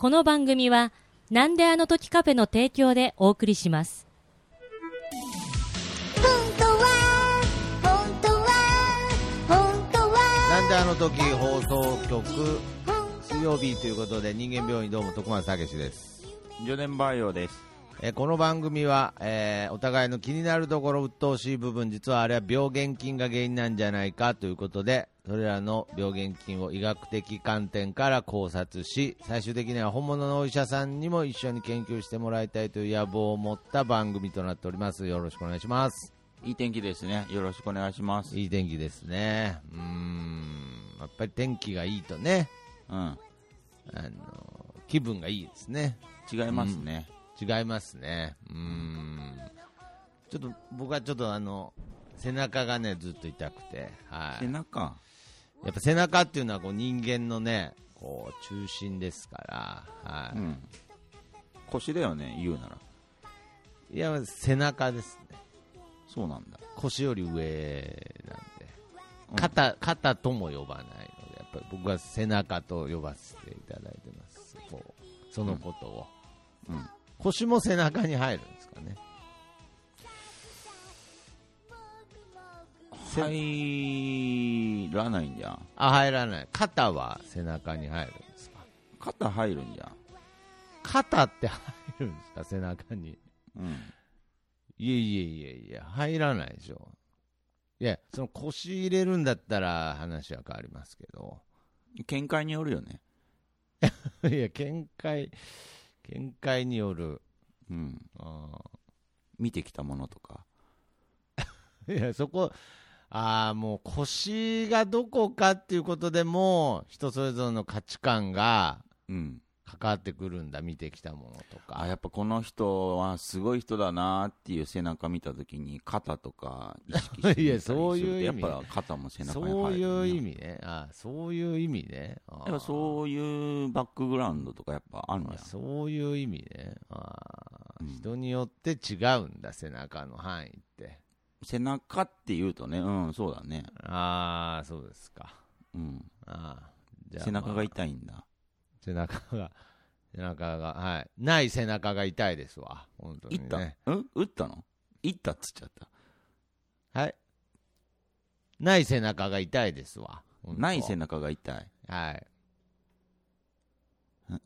この番組は、なんであの時カフェの提供でお送りします。本当は本当は本当はなんであの時放送局水曜日ということで人間病院どうも徳松武史です、ジョネンバイオです。えーこの番組は、えーお互いの気になるところ鬱陶しい部分実はあれは病原菌が原因なんじゃないかということでそれらの病原菌を医学的観点から考察し最終的には本物のお医者さんにも一緒に研究してもらいたいという野望を持った番組となっておりますよろしくお願いしますいい天気ですね。よろしくお願いします。いい天気ですねうーんやっぱり天気がいいとねうん。あの気分がいいですね。違いますね。違いますね。うーん。ちょっと僕はちょっとあの背中がねずっと痛くて、はい。背中？やっぱ背中っていうのはこう人間のねこう中心ですから、はい。うん。腰だよね、言うなら。いや背中ですね。そうなんだ。腰より上なんで、うん肩肩とも呼ばないので、やっぱり僕は背中と呼ばせていただいてます。こうそのことを。うん。腰も背中に入るんですかね。せ入らないんじゃん。あ、入らない。肩は背中に入るんですか？肩入るんじゃん。肩って入るんですか？背中に。うん。いえいえいえいえ、入らないでしょ。いや、その腰入れるんだったら話は変わりますけど。見解によるよね。いや、見解、見解による。うん。あ見てきたものとか。ー いや、そこ、ああ、もう腰がどこかっていうことでも、人それぞれの価値観がうん。関わってくるんだ、見てきたものとか。あ、やっぱこの人はすごい人だなっていう背中見たときに肩とか意識して いやそういう意味やっぱ肩も背中に入る、そういう意味味ね。あそういう意味ね。あやっぱそういうバックグラウンドとかやっぱあるんじあゃん。そういう意味ね。あうん人によって違うんだ、背中の範囲って。背中って言うとね、うん、そうだね。ああ、そうですか。うん。ああ背中がい。痛いんだ。背中が、背中が、はい。ない背中が痛いですわ。本当に、いった、ね。うん？打ったの？いったっつっちゃった？はい。ない背中が痛いですわ。ない背中が痛い。はいん。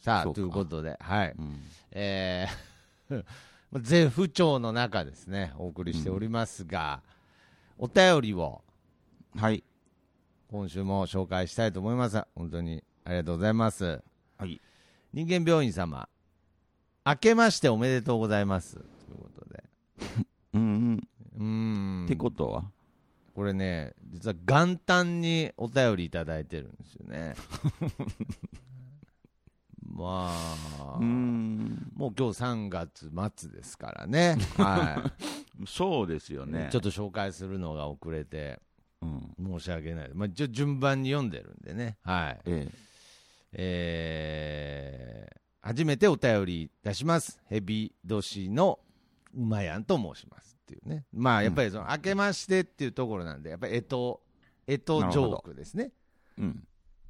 さあ、ということで、はい。うん。えー 絶不調の中ですね、お送りしておりますが、お便りをはい。今週も紹介したいと思います。本当にありがとうございます。はい。人間病院様、明けましておめでとうございます。ということで。うんうん。うーん。ってことは？これね、実は元旦にお便りいただいてるんですよね。まあ、うーん。もう今日3月末ですからね。はい。そうですよね。ちょっと紹介するのが遅れてうん。申し訳ない。まあ、一応順番に読んでるんでね。はい。ええー初めてお便りいたします。ヘビ年のうまやんと申しますっていうね。まあ、やっぱりその、明けましてっていうところなんで、やっぱりえと、えとジョークですね。え。うん。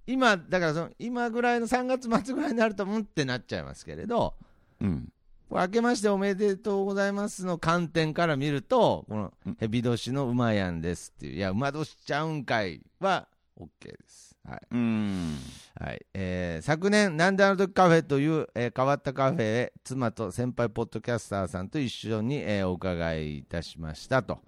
今、だからその、今ぐらいの3月末ぐらいになると、うんってなっちゃいますけれど、うん。これ明けましておめでとうございますの観点から見ると、このうんヘビ年のうまやんですっていう、いや、馬年ちゃうんかいは OK です。はい。うーん。はい。えー昨年、なんであの時カフェという、えー変わったカフェへ、妻と先輩ポッドキャスターさんと一緒に、えーお伺いいたしましたと。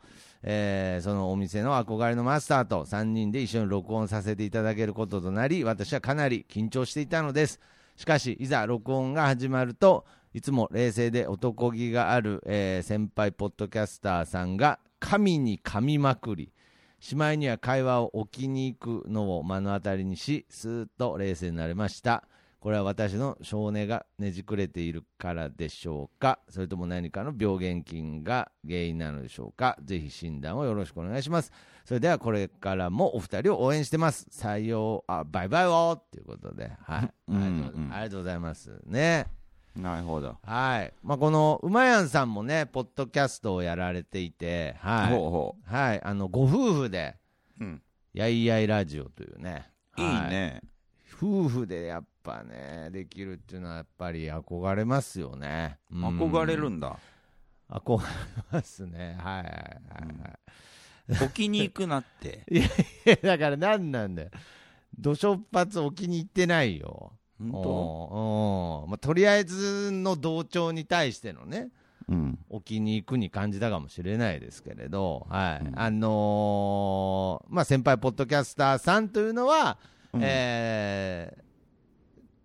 えーそのお店の憧れのマスターと3人で一緒に録音させていただけることとなり、私はかなり緊張していたのです。しかし、いざ録音が始まると、いつも冷静で男気がある、えー先輩ポッドキャスターさんが神に噛みまくり、しまいには会話を置きに行くのを目の当たりにし、スーッと冷静になれました。これは私の性根がねじくれているからでしょうかそれとも何かの病原菌が原因なのでしょうかぜひ診断をよろしくお願いします。それではこれからもお二人を応援してます。採用、あ、バイバイをということで、はい。うんありがとううんありがとうございます。ね。なるほど。はい。まあ、この、うまやんさんもね、ポッドキャストをやられていて、はい。ほうほはい。あの、ご夫婦で、う。うん。やいやいラジオというね。いいはね。夫婦でやっぱね、できるっていうのはやっぱり憧れますよね。うん憧れるんだ。憧れますね。はいはいはいはい。置きに行くなって。いや、だから何なんだよ。土初発置きに行ってないよ。まあ、とりあえずの同調に対してのね、うん。置きに行くに感じたかもしれないですけれど、はい。うん。あのーまあ、先輩ポッドキャスターさんというのは、うん。えー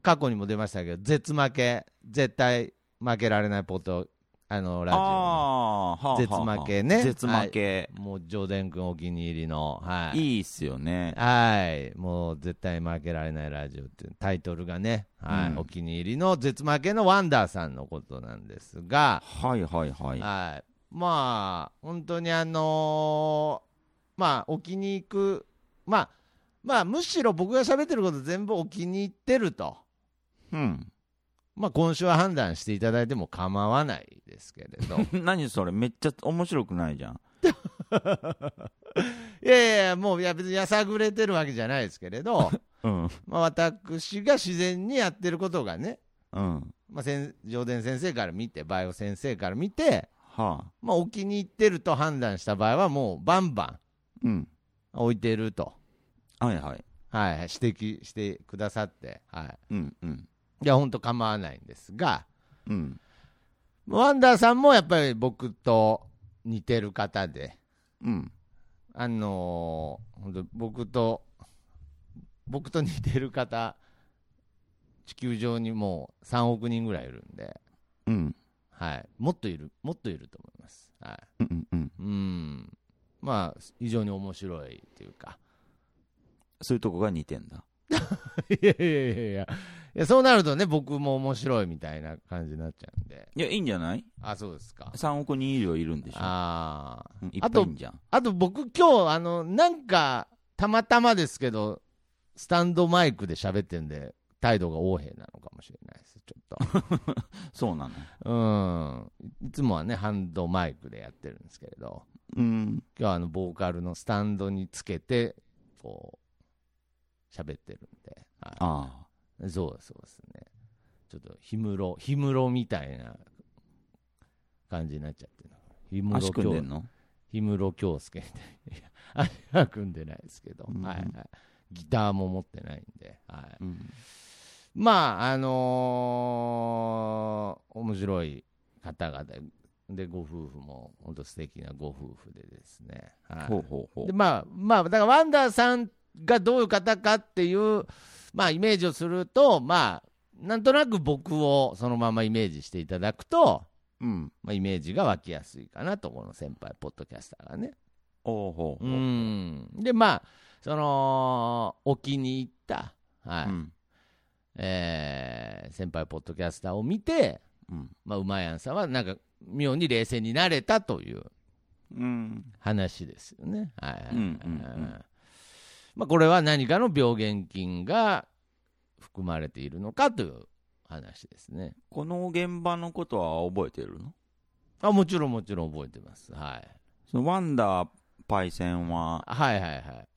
過去にも出ましたけど、絶負け、絶対負けられないポッド、あの、ラジオの。あ絶負けね絶負け。もう、ジョーデン君お気に入りの、はい。い、いっすよね。はい。もう、絶対負けられないラジオっていうタイトルがね、はい。うんお気に入りの絶負けのワンダーさんのことなんですが、はいはいはい。はい。まあ、本当にあのーまあ、置きに行く、まあ、まあ、むしろ僕が喋ってること全部置きに行ってると。うん。まあ、今週は判断していただいても構わないですけれど。何それめっちゃ面白くないじゃん。いやいやもう、いや、別にやさぐれてるわけじゃないですけれど、うん。まあ、私が自然にやってることがね、うん。まあ、先上田先生から見て、バイオ先生から見て、はあ。まあ、置きに行ってると判断した場合は、もうバンバンうん。置いてると、はいはい。はい、指摘してくださって、はい、うんうん。いや、本当構わないんですが、うん。ワンダーさんもやっぱり僕と似てる方で、うん。あのー本当僕と、僕と似てる方、地球上にもう3億人ぐらいいるんで、うん。はい、もっといる、もっといると思います。はうんうん。い、うん、まあ、非常に面白いっていうか、そういうとこが似てんだ。いやいやいやいや、いやそうなるとね、僕も面白いみたいな感じになっちゃうんで、いや、いいんじゃない？あ、そうですか。?3 億人以上いるんでしょ。ああうんいっあとぱいいんじゃん。あと僕、今日あのなんか、たまたまですけど、スタンドマイクで喋ってんで、態度が横柄なのかもしれないです、ちょっ そうなの？と。うん、いつもはね、ハンドマイクでやってるんですけれど、うん。今日はあのボーカルのスタンドにつけて、こう、喋ってるんで、はいあそうそうですね。ちょっと氷室、氷室みたいな感じになっちゃってる。氷室京組んでんの？氷室京介みたいな。足は組んでないですけど、うんはいはい。ギターも持ってないんで、はい。うん。まあ、あのー面白い方々で、ご夫婦も本当素敵なご夫婦でですね。はい、ほうほうほでまあ、まあ、だからワンダーさんがどういう方かっていう、まあ、イメージをすると、まあ、なんとなく僕をそのままイメージしていただくと、う。うん。まあ、イメージが湧きやすいかなと、この先輩、ポッドキャスターがね。おうほううほう。ん。で、まあ、その、置きに行った、はい、うん。えー先輩、ポッドキャスターを見て、うん。まあ、うまやんさんは、なんか、妙に冷静になれたといううん。話ですよね。はいはいはいうんうんうんまあ、これは何かの病原菌が含まれているのかという話ですね。この現場のことは覚えてるの？あもちろんもちろん覚えてます。はい。そのワンダーパイセンは、はいはいはい。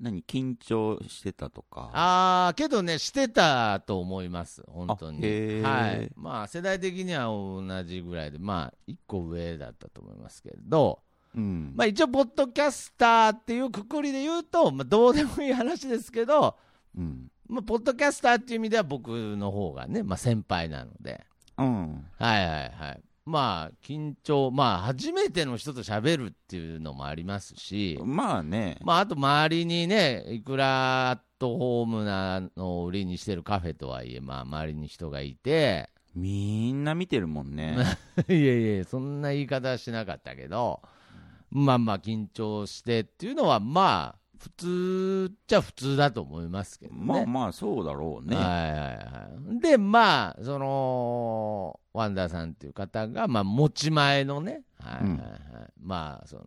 何、緊張してたとか？あー、けどね、してたと思います、本当に。はい。まあ、世代的には同じぐらいで、まあ、一個上だったと思いますけれど、うん。まあ、一応、ポッドキャスターっていうくくりで言うと、まあ、どうでもいい話ですけど、うん。まあ、ポッドキャスターっていう意味では僕の方がね、まあ、先輩なので、うん。はいはいはい。まあ、緊張、まあ、初めての人と喋るっていうのもありますし、まあね。まあ、あと周りにね、いくらアットホームなのを売りにしてるカフェとはいえ、まあ、周りに人がいて、みんな見てるもんね。いやいや、そんな言い方はしなかったけど、まあまあ、緊張してっていうのは、まあ、普通っちゃ普通だと思いますけどね。まあまあ、そうだろうね。はいはいはい。で、まあ、その、ワンダーさんっていう方が、まあ、持ち前のね、はいはいはい。まあ、その、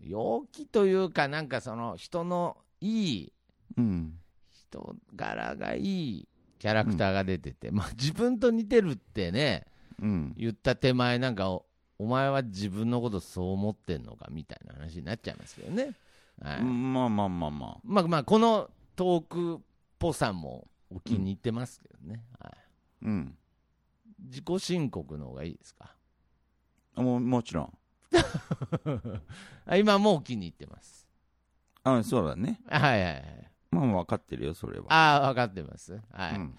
陽気というか、なんかその、人のいい、うん。人柄がいいキャラクターが出てて、まあ、自分と似てるってね、うん。言った手前、なんかお、お前は自分のことそう思ってんのかみたいな話になっちゃいますけどね。はい。まあまあまあまあ。まあまあ、このトークっぽさもお気に入ってますけどね。はい。うん。自己申告の方がいいですか？ももちろん。あ今もうお気に入ってます。あそうだね。はいはいはい。まあ分かってるよ、それは。ああ、分かってます。はい。うん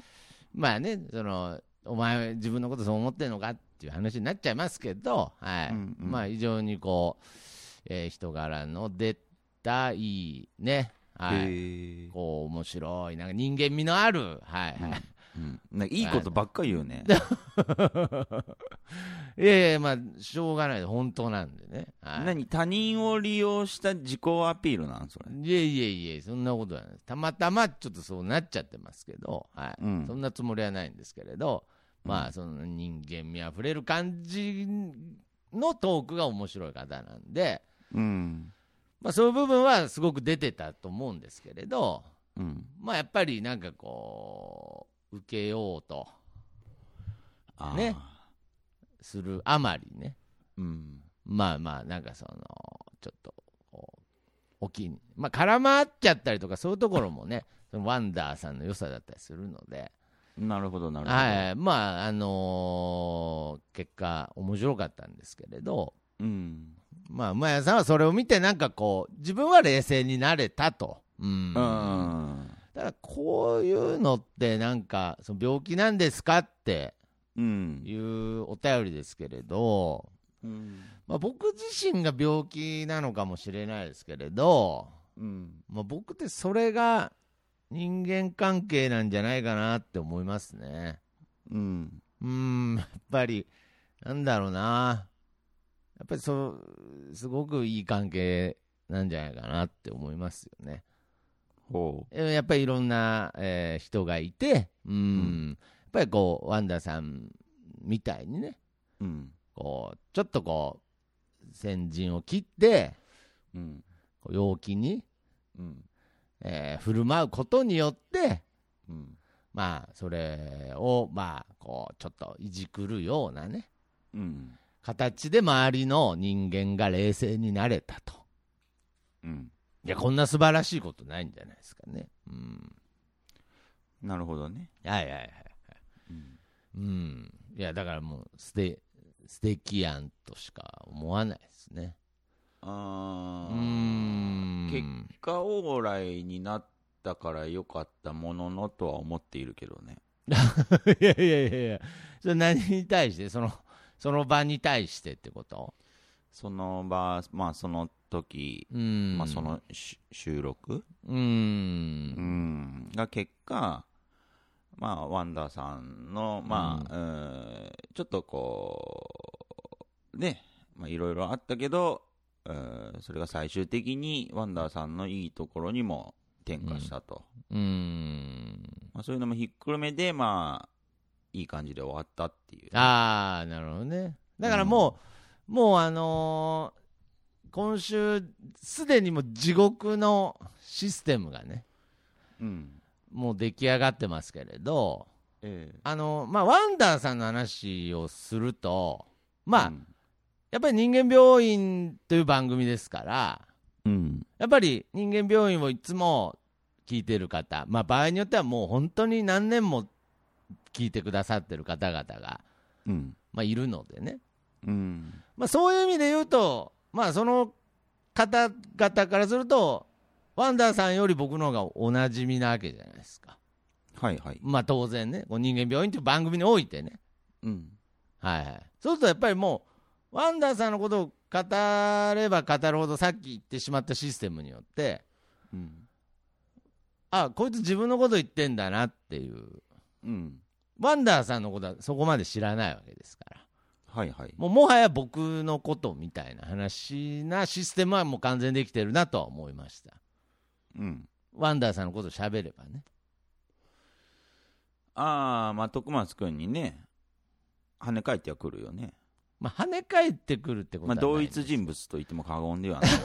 まあね、その、お前、自分のことそう思ってんのかっていう話になっちゃいますけど、はい。うんうんまあ、非常にこう、えー人柄の出た、いいね、はい。こう、面白い、なんか人間味のある、はい、はい。うん、いいことばっかり言うね。いやいや、まあ、しょうがない、本当なんでね。はい。何他人を利用した自己アピールなんそれ？いえいえいえ、そんなことはない。たまたまちょっとそうなっちゃってますけど、はい。うんそんなつもりはないんですけれど、まあ、その人間味あふれる感じのトークが面白い方なんで、うん。まあ、そういう部分はすごく出てたと思うんですけれど、うん。まあ、やっぱりなんかこう、受けようとね。するあまりね、うん。まあまあ、なんかその、ちょっと、お気に、まあ、絡まっちゃったりとか、そういうところもね、そのワンダーさんの良さだったりするので、なるほど、なるほど。はい、まあ、あのー結果、面白かったんですけれど、うん。まあ、馬屋さんはそれを見て、なんかこう、自分は冷静になれたと。うん。うん。だから、こういうのって、なんか、その病気なんですかってうん。いうお便りですけれど、うん。まあ、僕自身が病気なのかもしれないですけれど、うん。まあ、僕ってそれが人間関係なんじゃないかなって思いますね。うん。うーん、やっぱり、なんだろうな。やっぱりそう、すごくいい関係なんじゃないかなって思いますよね。ほえやっぱりいろんな、えー人がいて、うん、やっぱりこう、ワンダさんみたいにね、う。うん。こう、ちょっとこう、先陣を切って、うん。こう陽気に、うん。えー振る舞うことによって、うん。まあ、それを、まあ、こう、ちょっといじくるようなね、うん。形で周りの人間が冷静になれたと。うん。いや、こんな素晴らしいことないんじゃないですかね。うん。なるほどね。はいはいはい。うん。うん。いや、だからもう、すて、素敵やんとしか思わないですね。うん。結果オーライになったから良かったもののとは思っているけどね。いやいやいやいや、それ何に対して、その、その場に対してってこと？その場、まあその時、うん。まあそ、のし収録、う。うんん、が結果、まあワンダーさんの、まあ、うんちょっとこう、ね、まあいろいろあったけど、うんそれが最終的にワンダーさんのいいところにも転化したと。うん。まあ、そういうのもひっくるめで、まあ、いい感じで終わったっていう。ああ、なるほどね。だからもう、もうあのー今週、すでにもう地獄のシステムがね、うん。もう出来上がってますけれど、ええあのまあ、ワンダーさんの話をすると、まあ、うんやっぱり人間病院という番組ですから、うん。やっぱり人間病院をいつも聞いてる方、まあ、場合によってはもう本当に何年も聞いてくださってる方々が、うん。まあ、いるのでね、うん。まあ、そういう意味で言うと、まあ、その方々からすると、ワンダーさんより僕の方がおなじみなわけじゃないですか。はいはい。まあ、当然ね、こう人間病院という番組においてね。うん。はいはい。そうするとやっぱりもう、ワンダーさんのことを語れば語るほど、さっき言ってしまったシステムによって、うん。あ、こいつ自分のこと言ってんだなっていう、うん。ワンダーさんのことはそこまで知らないわけですから。はいはい。もうもはや僕のことみたいな話なシステムはもう完全にできてるなとは思いました。うん。ワンダーさんのことを喋ればね。ああ、まあ、徳松くんにね、跳ね返ってはくるよね。まあ、跳ね返ってくるってことまあ、はない同一人物と言っても過言ではない。い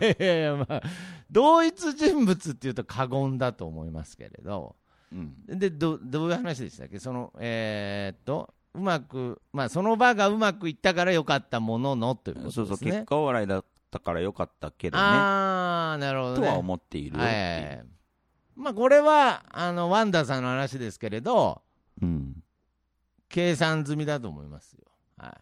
やいやいや、まあ、同一人物っていうと過言だと思いますけれど、うん。で、どどういう話でしたっけ？その、えーっと、うまく、まあ、その場がうまくいったから良かったもののということですね。そうそう、結果お笑いだったからよかったけどね。ああ、なるほど、ね。とは思っているはいまあ、これはあのワンダーさんの話ですけれど、うん。計算済みだと思いますよ、はい、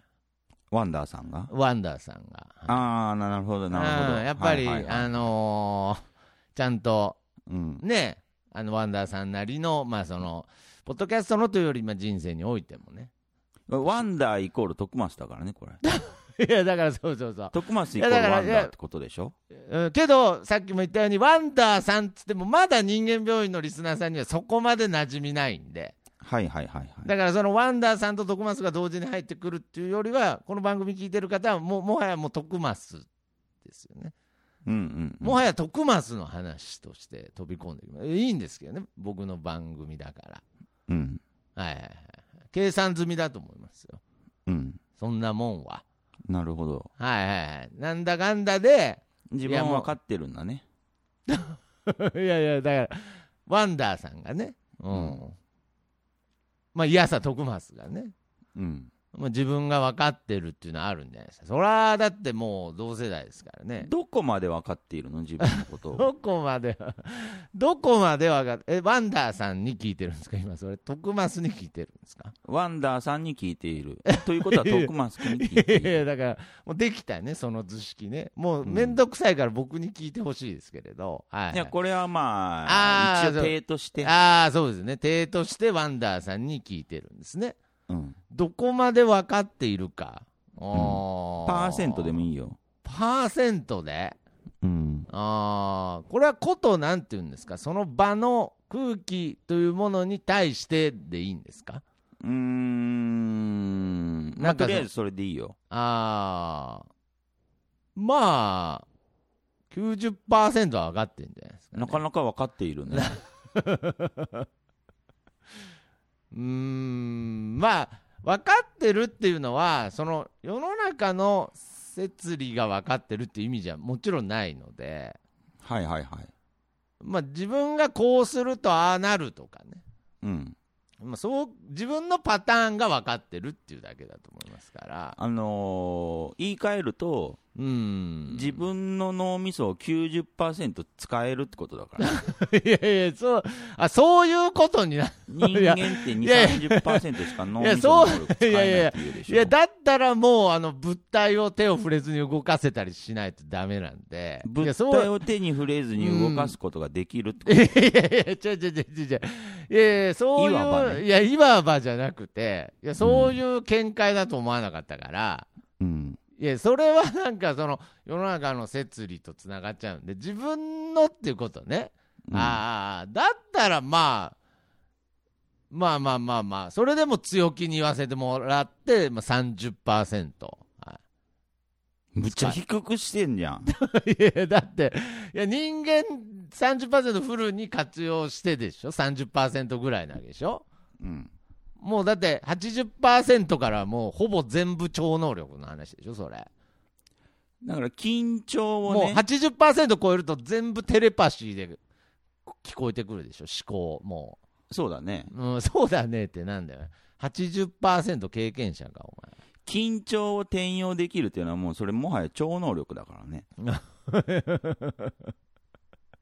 ワンダーさんが？ワンダーさんが。ああ、なるほど、なるほど。うんやっぱり、はいはいはいあのーちゃんとうん。ね、あのワンダーさんなりの、まあ、そのポッドキャストのというより、まあ、人生においてもね。ワンダーイコール徳松だからね、これ。いや、だからそうそうそう。徳松イコールいやだからワンダーってことでしょ？うんけど、さっきも言ったように、ワンダーさんっつっても、まだ人間病院のリスナーさんにはそこまで馴染みないんで、はいはいはいはい。だからそのワンダーさんと徳マスが同時に入ってくるっていうよりは、この番組聞いてる方はもう、もはやもう徳マスですよね。うんうんうん。もはや徳マスの話として飛び込んできます。いいんですけどね、僕の番組だから。うん。はいはいはい。計算済みだと思いますよ。うん。そんなもんは。なるほど。はいはいはい。なんだかんだで、自分は分かってるんだね。いやいや、だから、ワンダーさんがね、うん。まあ、いやさ、徳松がね、うん。まあ、自分が分かってるっていうのはあるんじゃないですか。そら、だってもう同世代ですからね。どこまで分かっているの？自分のことを。どこまで、どこまで分かって、え、ワンダーさんに聞いてるんですか？今、それ、徳松に聞いてるんですか？ワンダーさんに聞いている。ということは、徳松君に聞いていいやいや、る。だから、もうできたよね、その図式ね。もう、うんめんどくさいから僕に聞いてほしいですけれど、はい。いや、これはまあ、あー一応定として。ああ、そうですね。体としてワンダーさんに聞いてるんですね。うん。どこまで分かっているか。パーセントでもいい。よ。パーセントで？うん。ああ、これはことなんていうんですか、その場の空気というものに対してでいいんですか？うーん。まあ、なんかとりあえずそれでいいよ。ああ、まあ、90%は分かってるんじゃないですか、ね。なかなか分かっているね。うーん、まあ、分かってるっていうのは、その世の中の摂理が分かってるっていう意味じゃもちろんないので、はいはいはい。まあ、自分がこうするとああなるとかね、うん。まあ、そう自分のパターンが分かってるっていうだけだと思いますから、あのー言い換えると、うーん、自分の脳みそを90%使えるってことだから。いやいやそうあ、そういうことにな人間って2、いや30%しか脳いやみその能力使えないっていうでしょ。いや、だったらもう、あの、物体を手を触れずに動かせたりしないとダメなんで。い物体を手に触れずに動かすことができるってこといやいやいや、ちょちょちょちょちょ。いやいや、そういう、いわばねいや、いわばじゃなくて、いや、そういう見解だと思わなかったから、うん。いや、それはなんか、その、世の中の摂理とつながっちゃうんで、自分のっていうことね。うんああ、だったらまあ、まあまあまあまあ、それでも強気に言わせてもらって、まあ、30%。はいむっちゃ低くしてんじゃん。いや、だって、いや、人間30%フルに活用してでしょ ?30% ぐらいなわけでしょ？うん。もうだって80%からもうほぼ全部超能力の話でしょそれ。だから緊張をもうね、80%超えると全部テレパシーで聞こえてくるでしょ思考。もそうだね。う。うん、そうだねってなんだよ。80%経験者か、お緊張を転用できるっていうのはもうそれもはや超能力だからね。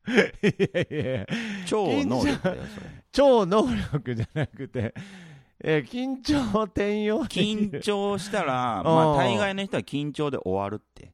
いやいや超能力だよ、それ。超能力じゃなくて、え緊張転用緊張したら、うんまあ大概の人は緊張で終わるって。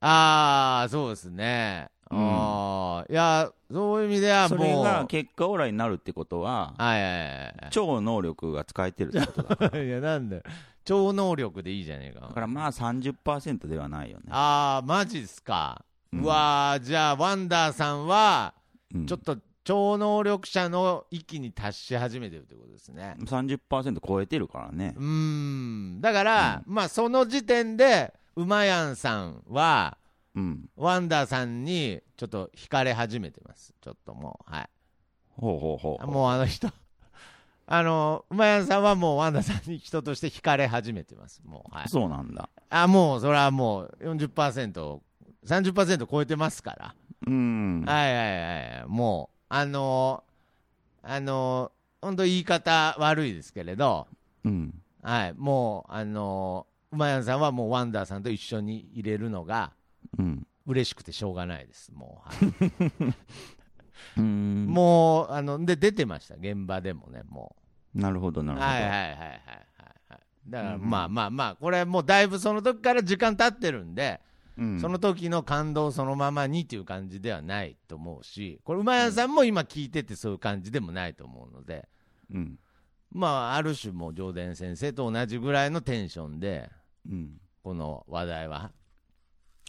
ああ、そうですね。うんああ、いや、そういう意味ではもう。それが結果オーライになるってことは、はいはいはい超能力が使えてるってことだから。はい。いや、なんだよ。超能力でいいじゃねえか。だからまあ30%ではないよね。ああ、マジっすか。ううんわー、じゃあ、ワンダーさんは、うんちょっと超能力者の域に達し始めてるってことですね。30%超えてるからねう。ーん。だから、まあ、その時点で、うまやんさんは、うん。ワンダーさんにちょっと惹かれ始めてます。ちょっともう、はい。ほうほうほう。もうあの人、あの、馬屋さんはもうワンダさんに人として惹かれ始めてます。もう、はい。そうなんだ。あ、もう、それはもう40%、30%超えてますから。うん。はいはいはい。もう、あのあの本当言い方悪いですけれど、うん。はい、もう、あの馬屋さんはもうワンダーさんと一緒に入れるのがうん。嬉しくてしょうがないです。もう、はい。うんもう、あの、で、出てました、現場でもね、もなるほど、なう。るほど。はいはいはいはいはいはい。だから、うんまあまあまあ、これもうだいぶその時から時間経ってるんで、うんその時の感動そのままにっていう感じではないと思うし、これ、馬屋さんも今聞いててそういう感じでもないと思うので、うん。まあ、ある種もう上田先生と同じぐらいのテンションで、うん。この話題は。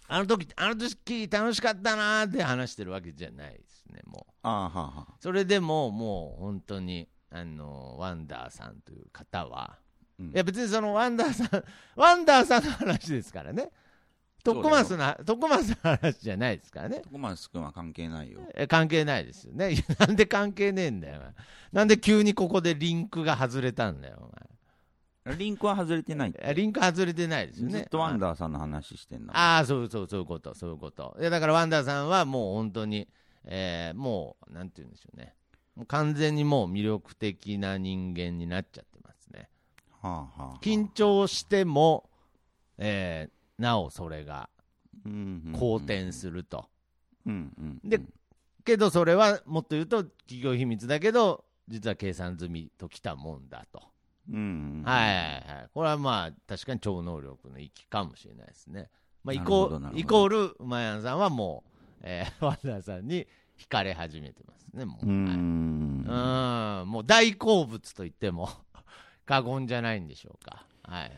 あの時、あの時楽しかったなーって話してるわけじゃないですね、もう。ああ、はあ、はあ。それでも、もう本当に、あの、ワンダーさんという方は、うんいや別にそのワンダーさん、ワンダーさんの話ですからね。トッコマスの、トッコマスの話じゃないですからね。トコマス君は関係ないよ。え関係ないですよね。なんで関係ねえんだよ、お前なんで急にここでリンクが外れたんだよ、リンクは外れてない。リンク外れてないですよね。ずっとワンダーさんの話してんだもんああ、そうそう、そういうこと、そういうこと。いや、だからワンダーさんはもう本当に、えーもう、なんて言うんでしょうね。もう完全にもう魅力的な人間になっちゃってますね。はあ、はあ。緊張しても、えーなおそれがうん好転すると。でけどそれはもっと言うと企業秘密だけど、実は計算済みときたもんだと。うんうん。はいはいはい。これはまあ確かに超能力の域かもしれないですね。まあイコイコール、馬やんさんはもう、えー、ワンダーさんに惹かれ始めてますね、もう。うはいん。うん、もう大好物と言っても 過言じゃないんでしょうか。はいはい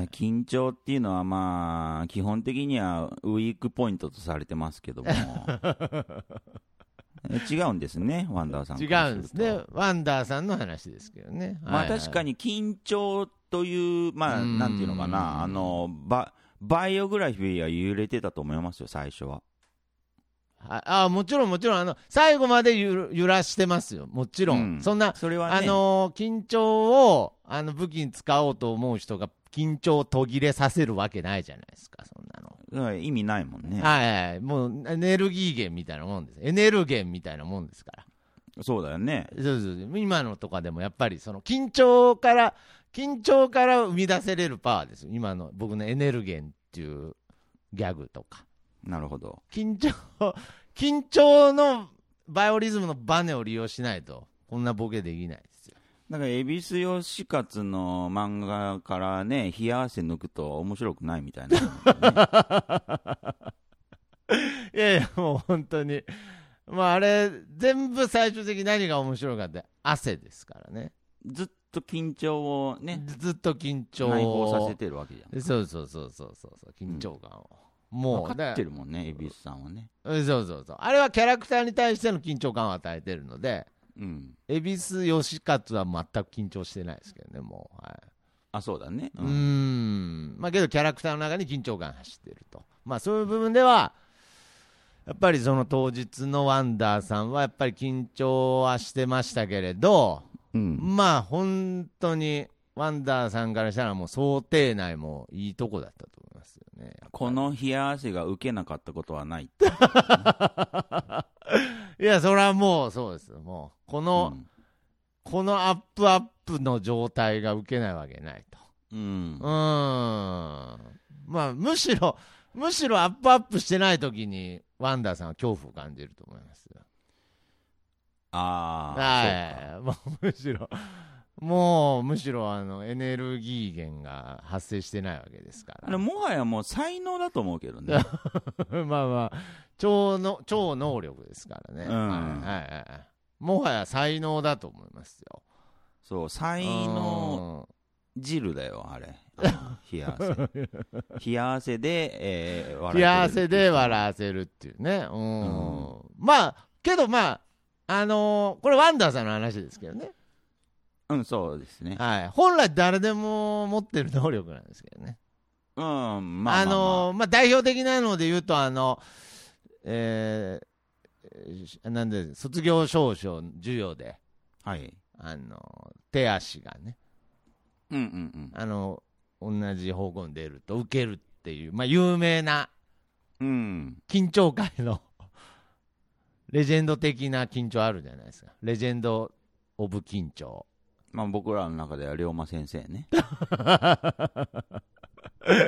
はい。緊張っていうのはまあ、基本的にはウィークポイントとされてますけども。え違うんですね、ワンダーさん違うんですね。ワンダーさんの話ですけどね。まあはいはい確かに緊張という、まあ、うんなんていうのかな、あの、バ、バイオグラフィーは揺れてたと思いますよ、最初は。ああもちろんもちろんあの最後まで揺らしてますよ。もちろん、うん。そんな、それはね、あのー緊張をあの武器に使おうと思う人が緊張を途切れさせるわけないじゃないですかそんなの、うん意味ないもんね。はい。はいはいもうエネルギー源みたいなもんです。エネル源みたいなもんですから。そうだよね。そうそう今のとかでもやっぱりその緊張から緊張から生み出せれるパワーです。よ今の僕のエネル源っていうギャグとかなるほど。緊張、緊張のバイオリズムのバネを利用しないと、こんなボケできないですよ。だから、恵比寿義勝の漫画からね、冷や汗抜くと面白くないみたいな、いやいや、もう本当に。まああれ、全部最終的に何が面白かって、汗ですからね。ずっと緊張をね、ずっと緊張内を。包させてるわけじゃん。そうそうそうそうそうそう、緊張感を。もう、分かってる。るもんね、恵比寿さんはね。そうそうそう。あれはキャラクターに対しての緊張感を与えてるので、うん。恵比寿義勝は全く緊張してないですけどね、もう。はい。あ、そうだね。うーん、まあけどキャラクターの中に緊張感が走っていると、まあそういう部分では、やっぱりその当日のワンダーさんはやっぱり緊張はしてましたけれど、うん。まあ本当にワンダーさんからしたらもう想定内もいいとこだったと思いますよね。この冷や汗が受けなかったことはない。いや、それはもうそうですよ、もうこの、うんこのアップアップの状態が受けないわけないと。うんうーん。まあ、むしろ、むしろアップアップしてない時に、ワンダーさんは恐怖を感じると思いますよ。ああ、はい。もうむしろ、もう、むしろ、あの、エネルギー源が発生してないわけですかあれもはやもう才能だと思うけどね。ら。まあまあ、超の、超能力ですからね。うんはいはいはい。もはや才能だと思いますよ。そう、才能汁だよ、あれ。冷や汗。冷や汗で、えー、うん。冷や汗でわ笑わせるっていうね。うん。うまあ、けどまあ、あのーこれワンダーさんの話ですけどね。うん、そうですね。はい。本来誰でも持ってる能力なんですけどね。うん、まあまあ、まあ、あのーまあ、代表的なので言うと、あの、えーなんで、卒業証書授与で、はい。あの、手足がね、うんうんあの、同じ方向に出ると受けるっていう、まあ、有名なうん。うん。緊張界のレジェンド的な緊張あるじゃないですか。レジェンド・オブ緊張。まあ僕らの中では龍馬先生ね。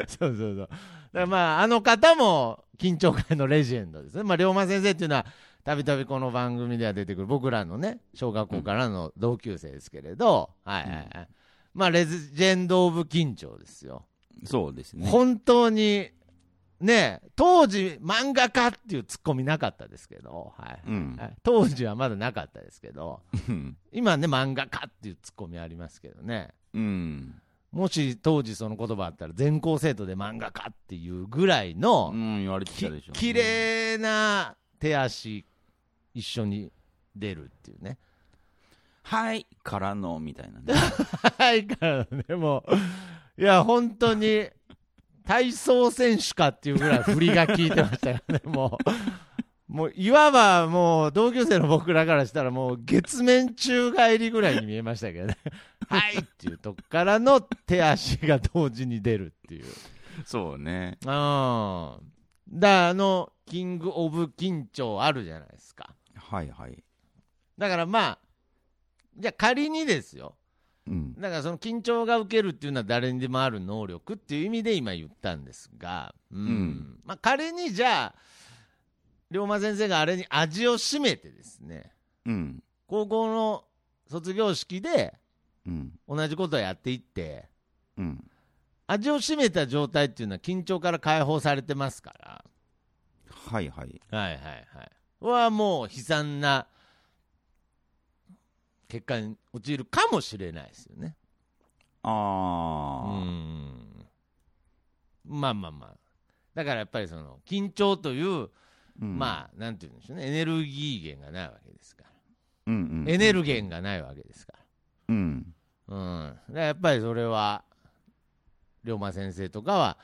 そうそうそう。だからまあ、あの方も緊張界のレジェンドですね。まあ、龍馬先生っていうのは、たびたびこの番組では出てくる僕らのね、小学校からの同級生ですけれど、はいはいはい。まあ、レジェンド・オブ・緊張ですよ。そうですね。本当に、ね、当時、漫画家っていうツッコミなかったですけど、はいうんはい当時はまだなかったですけど、うん今ね、漫画家っていうツッコミありますけどね、うん。もし当時その言葉あったら、全校生徒で漫画家っていうぐらいの、うん、言われてきたでしょうね。綺麗な手足、一緒に出るっていうね。はい、からの、みたいなね。はいからね、もう、いや、本当に、体操選手かっていうぐらい振りが効いてましたよね、もう。もう、いわばもう、同級生の僕らからしたら、もう、月面宙返りぐらいに見えましたけどね。はいっていうとこからの手足が同時に出るっていう。そうね。うん。だあの、キングオブ緊張あるじゃないですか。はいはい。だからまあ、じゃあ仮にですよ。うん。だからその緊張が受けるっていうのは誰にでもある能力っていう意味で今言ったんですが、うんうんまあ、仮にじゃあ、龍馬先生があれに味を占めてですね、うん。高校の卒業式でうん。同じことをやっていって、うん。味を占めた状態っていうのは緊張から解放されてますから、はいはい。はいはいはい。はもう悲惨な結果に陥るかもしれないですよね。うあんまあまあまあ。だからやっぱりその緊張という、あ。うんまあなんて言うんでしょうね、エネルギー源がないわけですから、うんうん。エネルギーがないわけですかうん。ら、うん、だからやっぱりそれは、龍馬先生とかは、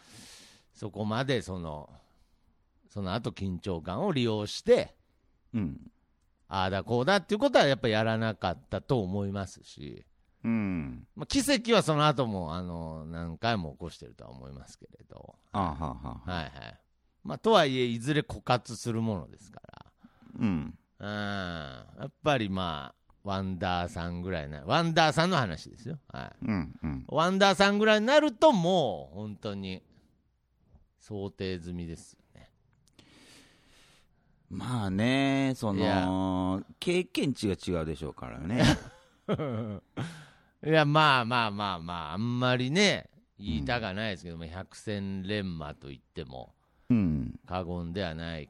そこまでその、その後緊張感を利用して、うん。ああだこうだっていうことはやっぱりやらなかったと思いますし、うん。まあ、奇跡はその後もあの何回も起こしてるとは思いますけれど。あははは。はいはい。まあ、とはいえ、いずれ枯渇するものですかうん。ら。うん。やっぱりまあ、ワンダーさんぐらいな、ワンダーさんの話ですよ。はい。うん。うん。ワンダーさんぐらいになると、もう、本当に、想定済みです。まあね、その、経験値が違うでしょうからね。いや、まあまあまあまあ、あんまりね、言いたがないですけども、百戦錬磨と言ってもうん。過言ではない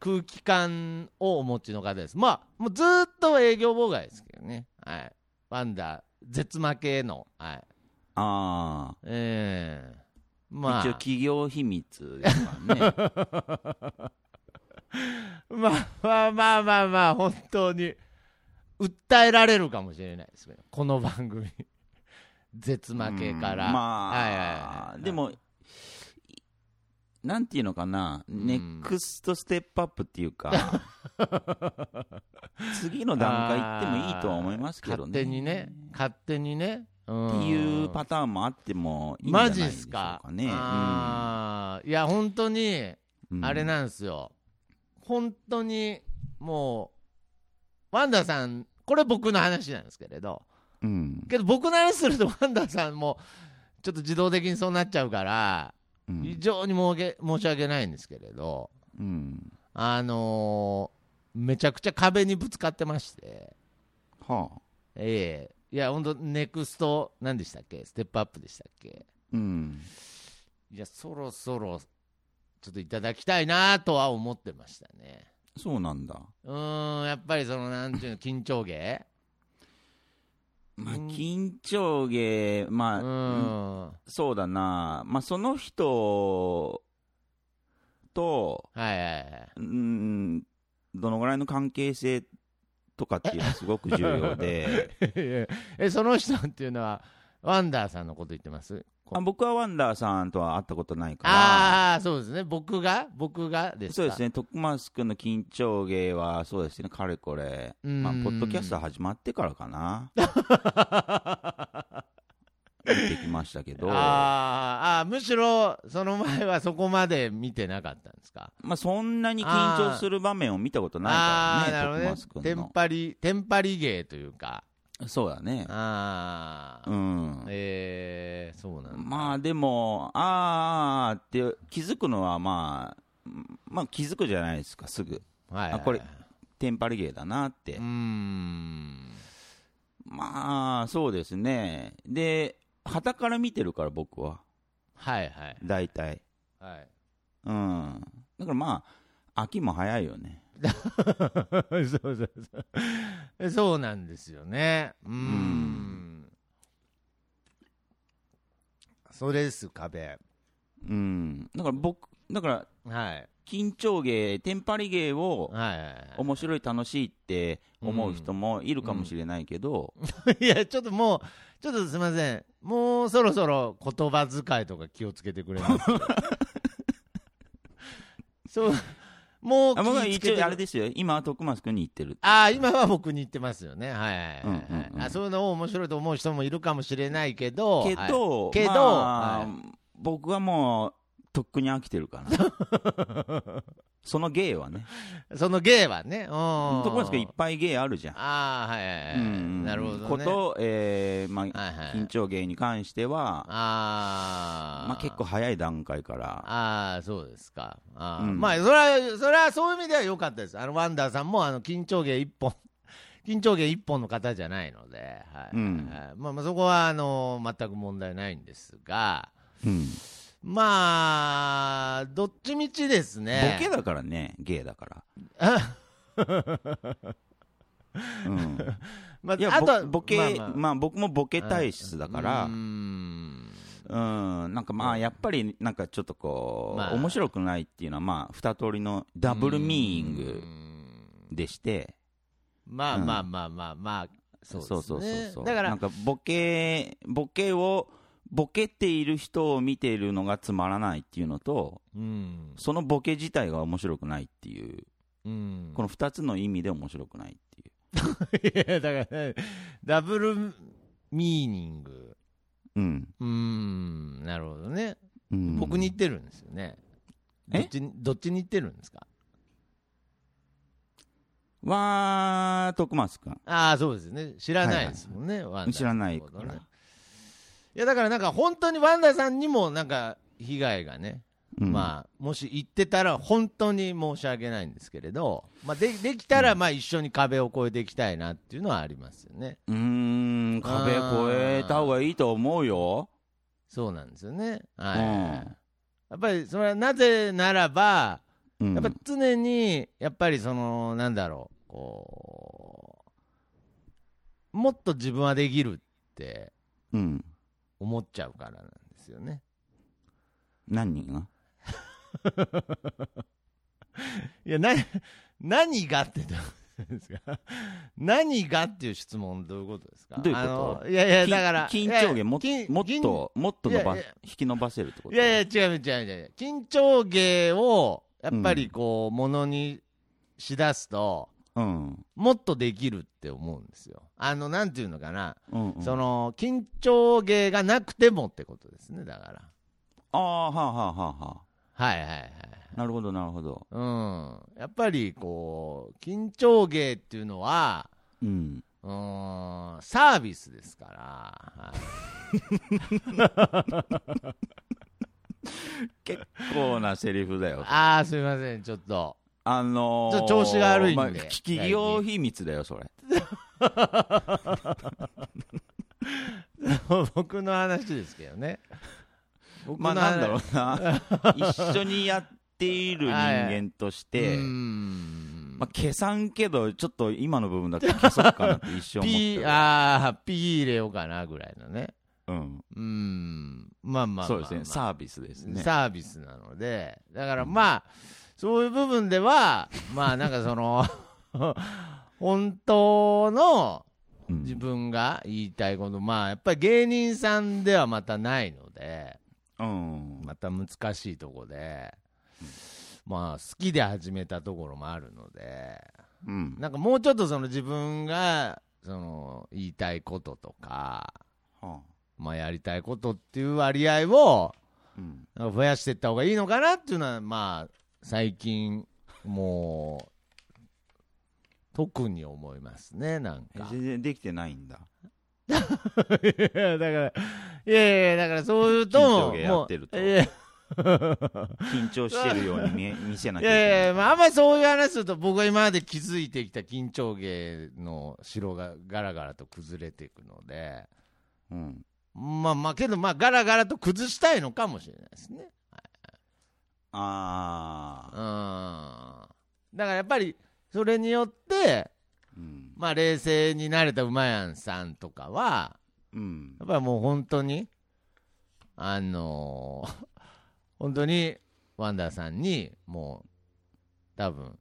空気感をお持ちの方です。まあ、もうずーっと営業妨害ですけどね。はい。ワンダー、絶負けの、はい。あええあ。まあ、一応企業秘密ですからね。まあまあまあまあまあ、本当に、訴えられるかもしれないですね。この番組。絶負けから。うんまあ、はいはいはいでも、いなんていうのかな、んネクストステップアップっていうか、次の段階行ってもいいとは思いますけどね。勝手にね、勝手にね。うんっていうパターンもあってもいいんじゃなマジっいでしょうすかかね。あーいや、本当に、うんあれなんですよ。本当に、もう、ワンダーさん、これ僕の話なんですけれど、うん。けど僕の話するとワンダーさんも、ちょっと自動的にそうなっちゃうから、うん非常に申し訳ないんですけれど、うん。あのーめちゃくちゃ壁にぶつかってまして、はあ。ええいや、本当ネクスト、何でしたっけ、ステップアップでしたっけ？うん。いや、そろそろ、ちょっといただきたいなとは思ってましたね。そうなんだ。うーん、やっぱりその、なんていうの、緊張芸まあ、うん緊張芸、まあ、うーん。そうだな、まあ、その人と、はいはいはい。うん、どのぐらいの関係性とかっていうのはすごく重要で、え、その人っていうのは、ワンダーさんのこと言ってます？あ僕はワンダーさんとは会ったことないから、ああー、そうですね。僕が？僕がですか？そうですね、徳松君の緊張芸は、そうですね、かれこれ、うんまあ、ポッドキャスト始まってからかな。見てきましたけど、あーあー、むしろ、その前はそこまで見てなかったんですか？まあ、そんなに緊張する場面を見たことないからね、ね。テン。パリ、テンパリ芸というか。そうだね。ああ、うん。えー、そうなんだ。まあでも、あーあーって気づくのはまあ、まあ気づくじゃないですか、すぐ。はいはいはいあこれテンパリ芸だなって、うーん。まあそうですねで旗から見てるから僕ははいはい。大体はい。うんだからまあ秋も早いよね そうそうそう。そうなんですよね。うーん。んそれです、壁。うんだから僕だからはい。緊張芸テンパリ芸をはいはいはい。面白い楽しいって思う人もいるかもしれないけど、いや、ちょっともう、ちょっとすみません。もうそろそろ言葉遣いとか気をつけてくれます そう、もうあ僕はて一応あれですよ。今は徳松君に言ってるああ、今は僕に言ってますよね。はいはい、うんうんうん。あ。そういうのを面白いと思う人もいるかもしれないけど、けど、はい。けど、まあはい。僕はもうとっくに飽きてるかな その芸はねその芸はね。うん。徳松君いっぱい芸あるじゃんああ、はいはいはい。うんなるほどね。こと、えーまあはいはい緊張芸に関しては、ああ。まあ、結構早い段階からああ、そうですか。あーうんまあ、それは、それはそういう意味では良かったです。あの、ワンダーさんも、あの、緊張芸一本、緊張芸一本の方じゃないので、はい。うんはいまあ、まあ、そこは、あの、全く問題ないんですが、うんまあ、どっちみちですね。ボケだからね芸だから。うん。まあ、いやあとボケ、ままあ。あまあ僕もボケ体質だから。うーん。うん、なんかまあやっぱりなんかちょっとこう、まあ。面白くないっていうのはまあ二通りのダブルミーニンうグん。でして、うんまあまあまあまあまあ、そうですね。そうそうそうそう。だからなん、かボケボケをボケている人を見ているのがつまらないっていうのとうん。そのボケ自体が面白くないっていううん。この二つの意味で面白くないっていう。いや、だから、ね、ダブルミーニング。うん、うーん、なるほどね。うん、僕に言ってるんですよね。どえっちに、どっちに言ってるんですか？は徳松君ああ、そうですね。知らないですもんね、ワンダーさんの知らないからいや、だからなんか本当にワンダーさんにもなんか被害がね、うんまあ、もし言ってたら本当に申し訳ないんですけれど、まあ、でできたらまあ一緒に壁を越えていきたいなっていうのはありますよね。うーん壁越えた方がいいと思うよそうなんですよね。はい。うんやっぱりそれはなぜならば、うんやっぱ常に、やっぱりその、なんだろう、こう、もっと自分はできるってうん思っちゃうからなんですよね。何人が？いや、な、何がってどうですか？何がっていう質問どういうことですか？どういうこと？いやいや、きだから。緊張芸もいやもっともっと伸ばいやいや引き伸ばせるってこと？いやいや、違う違う違う違う。緊張芸を、やっぱりこう、ものにしだすと、うんもっとできるって思うんですよ。あの、なんていうのかな。うんうんその、緊張芸がなくてもってことですね、だから。ああはあはあはあははいはいはい。あなるほどなるほどうん。やっぱりこう、緊張芸っていうのは、うんうーん、サービスですから。はい 結構なセリフだよああ、すみません、ちょっと。あのーちょっと調子が悪いんで。まあ企業秘密だよそれ。僕の話ですけどね。僕まあのなんだろ話うな。一緒にやっている人間として うーん。まあ消さんけどちょっと今の部分だけ消そうかなって一瞬思ったよ ああ、ピー入れようかなぐらいのね。うん。うーん。まあまあまあ、まあ。そうですね。サービスですね。サービスなので、だからまあ、そういう部分では、まあなんかその、本当のうん。自分が言いたいこと、まあやっぱり芸人さんではまたないので、うん。また難しいとこで、まあ好きで始めたところもあるので、うん。なんかもうちょっとその自分が、その言いたいこととか、はあ。まあやりたいことっていう割合を、うん。増やしていった方がいいのかなっていうのは、まあ、最近、もう、特に思いますね、なんえか。全然できてないんだ。いや、だから、いやいや、だからそういうと、緊張芸やもうってると。いや。緊張してるように見え 見せないきゃいけない。やいや、まあ、あんまりそういう話すると、僕が今まで築いてきた緊張芸の城がガラガラと崩れていくので、うん、まあまあ、けど、まあ、ガラガラと崩したいのかもしれないですね。あうん。あ、だからやっぱり、それによって、うん。まあ、冷静になれた馬やんさんとかは、うん。やっぱりもう本当に、あのー 本当にワンダーさんに、もう、多分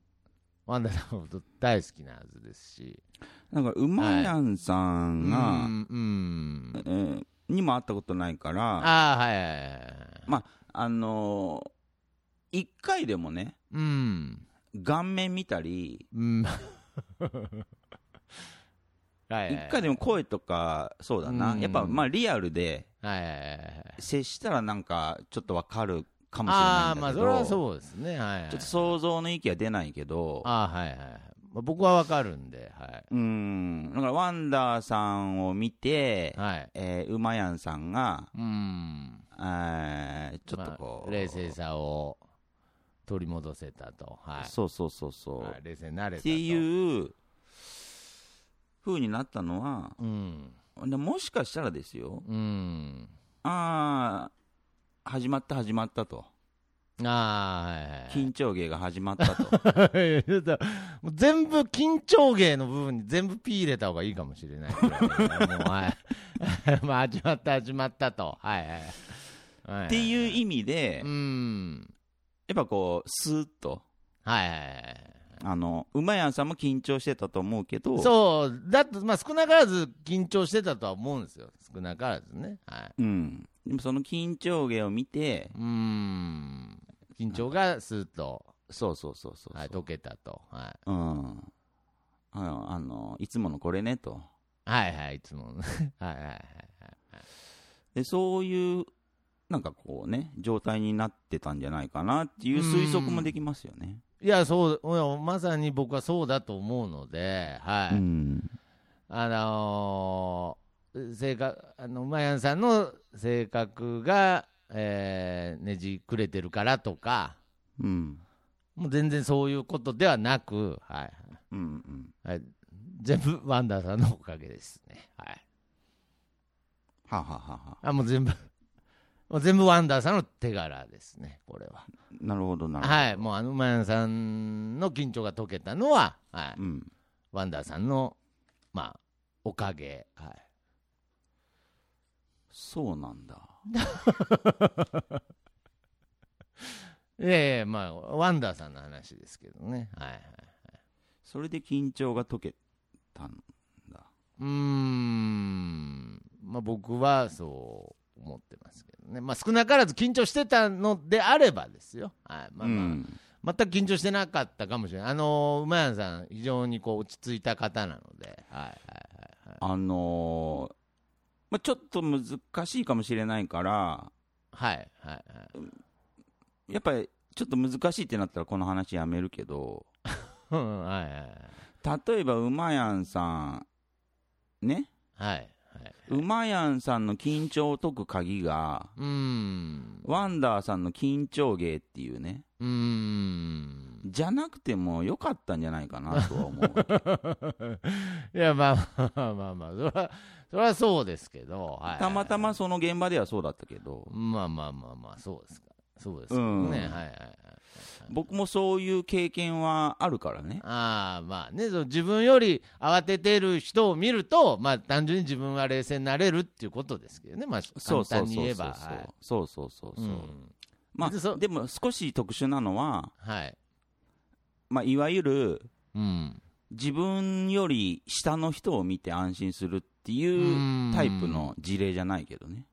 ワンダーさんのこと大好きなはずですし、なんか馬やんさんが、うん、うん、えーにも会ったことないからああ、はいはいはいはい。まあのー一回でもねうん、顔面見たりうん。はいはい一回でも声とかそうだな、うんやっぱまあリアルではいはいはいはい。接したらなんかちょっとわかるかもしれああ、ないんまあ、だけどそれはそうですね。はい、はい。ちょっと想像の域は出ないけどああ、はいはいはい。まあ、僕はわかるんで、はい。うんだからワンダーさんを見て、はい。えー、馬やんさんが、うん。えーちょっとこう、まあ冷静さを取り戻せたと。はい。そうそうそうそう、はい冷静になれたと。っていう風になったのはうん。でもしかしたらですようん。ああ始まった始まったとああ、はいはい。緊張芸が始まったと 全部緊張芸の部分に全部ピー入れた方がいいかもしれないぐらいもうはい まあ始まった始まったとはいはいはいっていう意味でうんやっぱこうスーッと。はいはいはいあの馬やんさんも緊張してたと思うけど。そう。だってまあ少なからず緊張してたとは思うんですよ。少なからずね。はい。うん、でもその緊張芸を見てうん。緊張がスーッと、そうそうそうそうそう、はい、解けたと、はい、うん。あのあのいつものこれねと。はいはいいつも はいはいはい。でそういうなんかこうね状態になってたんじゃないかなっていう推測もできますよね。いやそうまさに僕はそうだと思うのではい、うんあのー性格あの馬やんさんの性格が、えーねじくれてるからとかうん。もう全然そういうことではなく、はい。うんうん。はい、全部ワンダーさんのおかげですね、はい、はあはあはあはあ。あもう全部全部ワンダーさんの手柄ですねこれはなるほどなるほど。はいもうあの馬やんさんの緊張が解けたのは、はいうんワンダーさんのまあおかげはいそうなんだ。いやいや、まあ、ワンダーさんの話ですけどね。はいはい。それで緊張が解けたんだ。うーん、まあ僕はそう思ってますけどね。まあ少なからず緊張してたのであればですよ。はい。まあまあ、うん全く緊張してなかったかもしれない。あのー、馬やんさん、非常にこう落ち着いた方なので。はいはいはいはい。あのーまあ、ちょっと難しいかもしれないから、はいはいはい。やっぱりちょっと難しいってなったらこの話やめるけど、うんはいはい例えば馬やんさん、ね、はい。馬やんさんの緊張を解く鍵が、うーん。ワンダーさんの緊張芸っていうね、うーん。じゃなくてもよかったんじゃないかなとは思う。いや、まあまあまあまあ、それは、それはそうですけど、はい、たまたまその現場ではそうだったけど、まあまあまあまあ、そうですか。そうですね、うんはいはいはい。僕もそういう経験はあるからね。ああ、まあね、その自分より慌ててる人を見ると、まあ単純に自分は冷静になれるっていうことですけどね、まあそう簡単そうそうそうに言えば。はいそうそうそうそう。うんまでそあ、でも少し特殊なのは、はい。まあ、いわゆるうん。自分より下の人を見て安心するっていうタイプの事例じゃないけどね。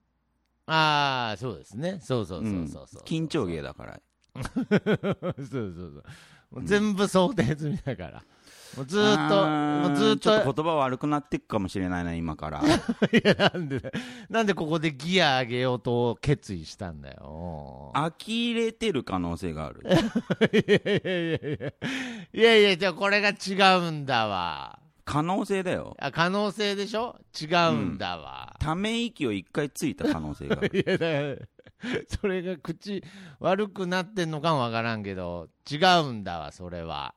ああ、そうですね。そうそうそううんそうそう。緊張芸だから。そうそうそう。全部想定済みだから。もうずーっと、もうずーっと、ちょっと言葉悪くなっていくかもしれないな、今から。いや、なんで、なんでここでギア上げようと決意したんだよ。呆れてる可能性がある。いやいやいやいや。いやいや、じゃあこれが違うんだわ。可能性だよ。あ可能性でしょ？違うんだわ。ため息を一回ついた可能性がある。いやだ それが口悪くなってんのかもわからんけど、違うんだわ、それは。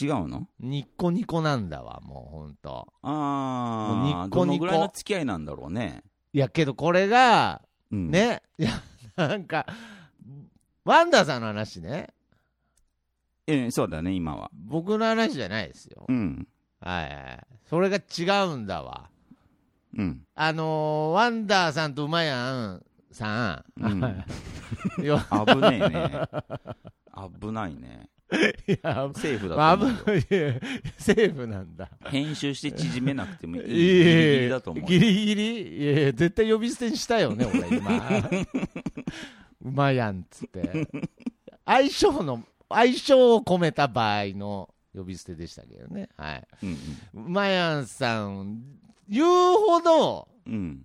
違うの？ニッコニコなんだわ、もうほんと。ああ、ニッコニコどのぐらいの付き合いなんだろうね。いや、けどこれが、うん、ね、いや、なんか、ワンダーさんの話ね、えそうだね、今は。僕の話じゃないですよ。うん。はい。それが違うんだわ。うん。あのー、ワンダーさんと馬やんさん、うん よ危ねえね。危ないね。いや、セーフまあ、危だと思うよ。いやセーフなんだ。編集して縮めなくてもいい。いギリギリやだと思う。ギリギリ？いやいや絶対呼び捨てにしたよね、俺、今。馬やんっつって。相性の、相性を込めた場合の呼び捨てでしたけどね。はい。うん馬やんさん、言うほどうん。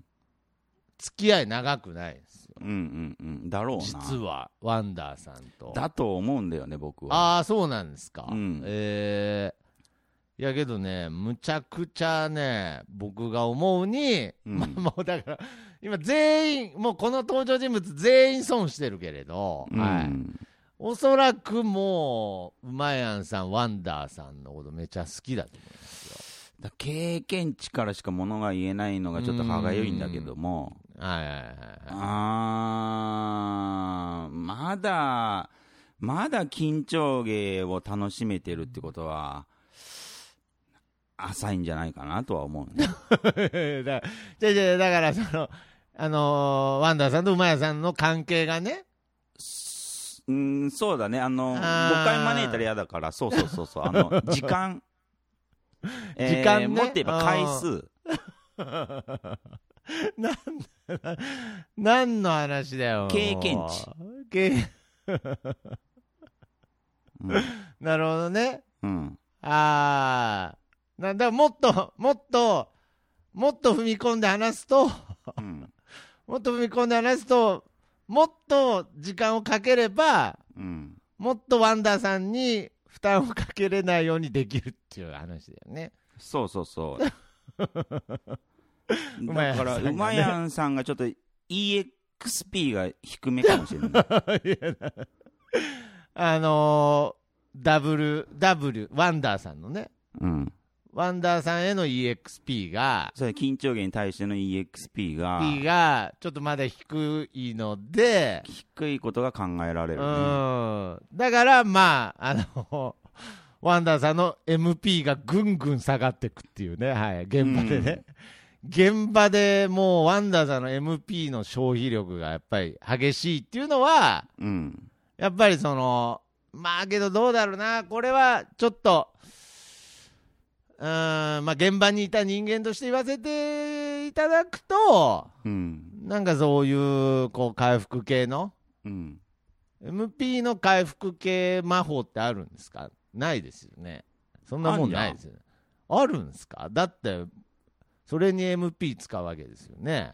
うん。付き合い長くないですよ。うんうんうん。だろうな。実は、ワンダーさんと。だと思うんだよね、僕は。ああ、そうなんですか。うんえー、いやけどね、むちゃくちゃね、僕が思うに、うんまあもうだから、今全員、もうこの登場人物全員損してるけれど、うんはい。おそらくもう、うまやんさん、ワンダーさんのことめちゃ好きだと思いますだ経験値からしかものが言えないのがちょっと歯がゆいんだけども、よ。はいはいはいはい。あー、まだ、まだ緊張芸を楽しめてるってことは、浅いんじゃないかなとは思うね。だじゃじゃだからその、あのーワンダーさんと馬屋さんの関係がね、うん、そうだね。あの、あー誤解招いたら嫌だから、そうそうそうそう。あの、時間。時間ねもっと言えば回数。何の話だよ。経験値経うん。なるほどね。うん。ああ。なんだ、もっと、もっと、もっと踏み込んで話すと、うん。もっと踏み込んで話すと、もっと時間をかければ、うん。もっとワンダーさんに負担をかけれないようにできるっていう話だよね。そうそうそう。だから、ねうまやんさんがちょっと EXP が低めかもしれない。あのーダブル、ダブル、ワンダーさんのね、うん。ワンダーさんへの EXP が、それ緊張芸に対しての EXP が P がちょっとまだ低いので、低いことが考えられうる、ね。ん、だからまあ、あの、ワンダーさんの MP がぐんぐん下がっていくっていうね、はい、現場でね。現場でもうワンダーさんの MP の消費力がやっぱり激しいっていうのは、うん。やっぱりその、まあけどどうだろうな、これはちょっと、うーん、まあ現場にいた人間として言わせていただくと、うん。なんかそういう、こう、回復系の、うん。MP の回復系魔法ってあるんですか？ないですよね。そんなもんないですよね。あるんですか？だって、それに MP 使うわけですよね。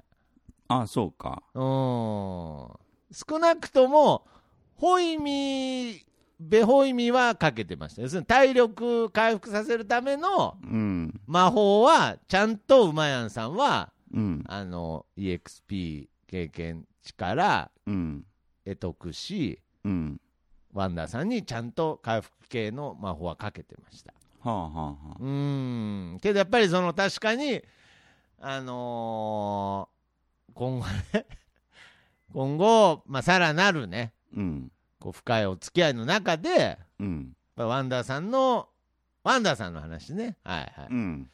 あ、そうか。うーん。少なくとも、ホイミ、ベホイミはかけてました。要するに体力回復させるためのうん。魔法は、ちゃんと馬やんさんは、うん。あの、EXP 経験値からうん。得得し、うん。ワンダーさんにちゃんと回復系の魔法はかけてました。はあはあはあ。うーん。けどやっぱりその確かに、あのー今後ね、今後、まあ、さらなるね、うん。こう深いお付き合いの中で、やっうん。ぱワンダーさんの、ワンダーさんの話ね、はいはい。うん。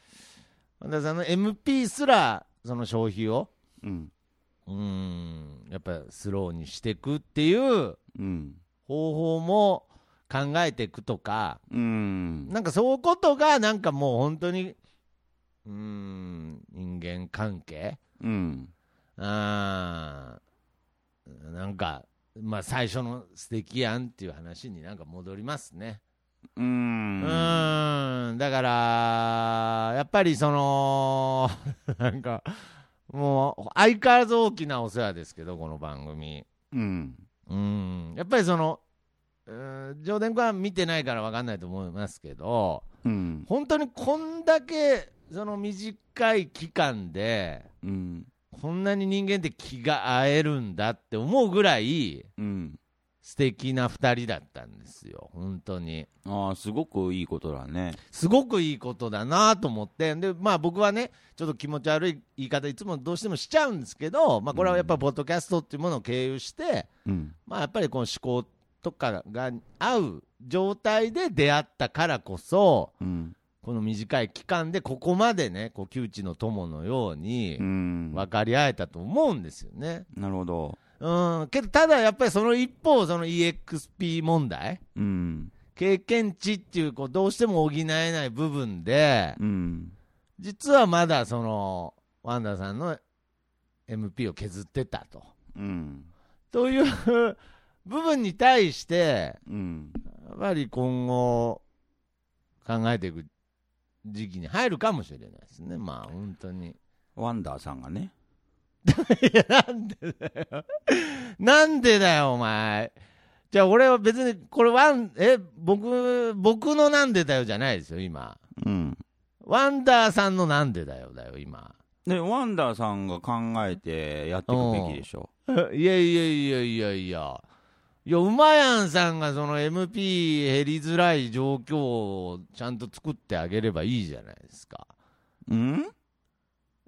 ワンダーさんの MP すら、その消費を、うん。うーん、やっぱスローにしていくっていううん。方法も考えていくとか、うん。なんかそういうことが、なんかもう本当に、うーん、人間関係？うん。あーなんか、まあ最初の素敵やんっていう話になんか戻りますね。う。うんーん、だから、やっぱりその、なんか、もう相変わらず大きなお世話ですけど、この番組。うん。うん、やっぱりその、うん、上田君は見てないから分かんないと思いますけど、うん。本当にこんだけその短い期間で、うん。こんなに人間って気が合えるんだって思うぐらいうん。素敵な2人だったんですよ、本当に。ああ、すごくいいことだね。すごくいいことだなと思って、でまあ、僕はね、ちょっと気持ち悪い言い方、いつもどうしてもしちゃうんですけど、まあ、これはやっぱりポッドキャストっていうものを経由して、うん。まあ、やっぱりこの思考とかが合う状態で出会ったからこそ、うん。この短い期間でここまでね、こう窮地の友のようにうん。分かり合えたと思うんですよね。なるほど。うん、けどただやっぱりその一方、その EXP 問題、うん。経験値っていうこうどうしても補えない部分で、うん。実はまだそのワンダさんの MP を削ってたと。うん。という部分に対して、うん。やっぱり今後考えていく時期に入るかもしれないですね、まあ本当に。ワンダーさんがね。いや、なんでだよ。なんでだよ、お前。じゃあ俺は別に、これワン、え、僕、僕のなんでだよじゃないですよ、今。うん。ワンダーさんのなんでだよだよ、今。で、ワンダーさんが考えてやっていくべきでしょ。いやいやいやいやいや。いや、うまやんさんがその MP 減りづらい状況をちゃんと作ってあげればいいじゃないですか。うん？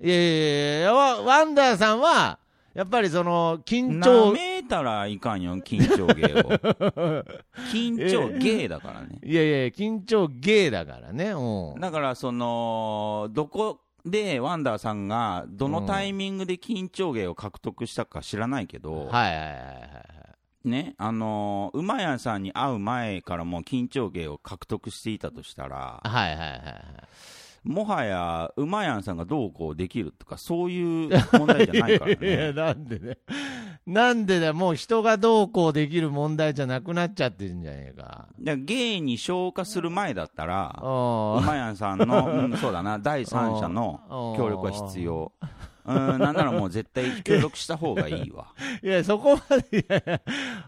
いやいやいやワワンダーさんは、やっぱりその、緊な張、めたらいかんよ、緊張芸を。緊張芸だからね。いやいや、緊張ゲーだからね。うん。だから、その、どこでワンダーさんが、どのタイミングで緊張芸を獲得したか知らないけど、はいはいはいはい。ね、あのー、馬屋さんに会う前からもう緊張芸を獲得していたとしたら、はいはいはいはい。もはや馬屋さんがどうこうできるとか、そういう問題じゃないから いや、ね。なんでね。なんでだよ、もう人がどうこうできる問題じゃなくなっちゃってるんじゃねえか。芸に消化する前だったら、馬屋さんの、うん、そうだな、第三者の協力は必要。うん、なんならもう絶対協力した方がいいわ。いや、そこまで、いやいや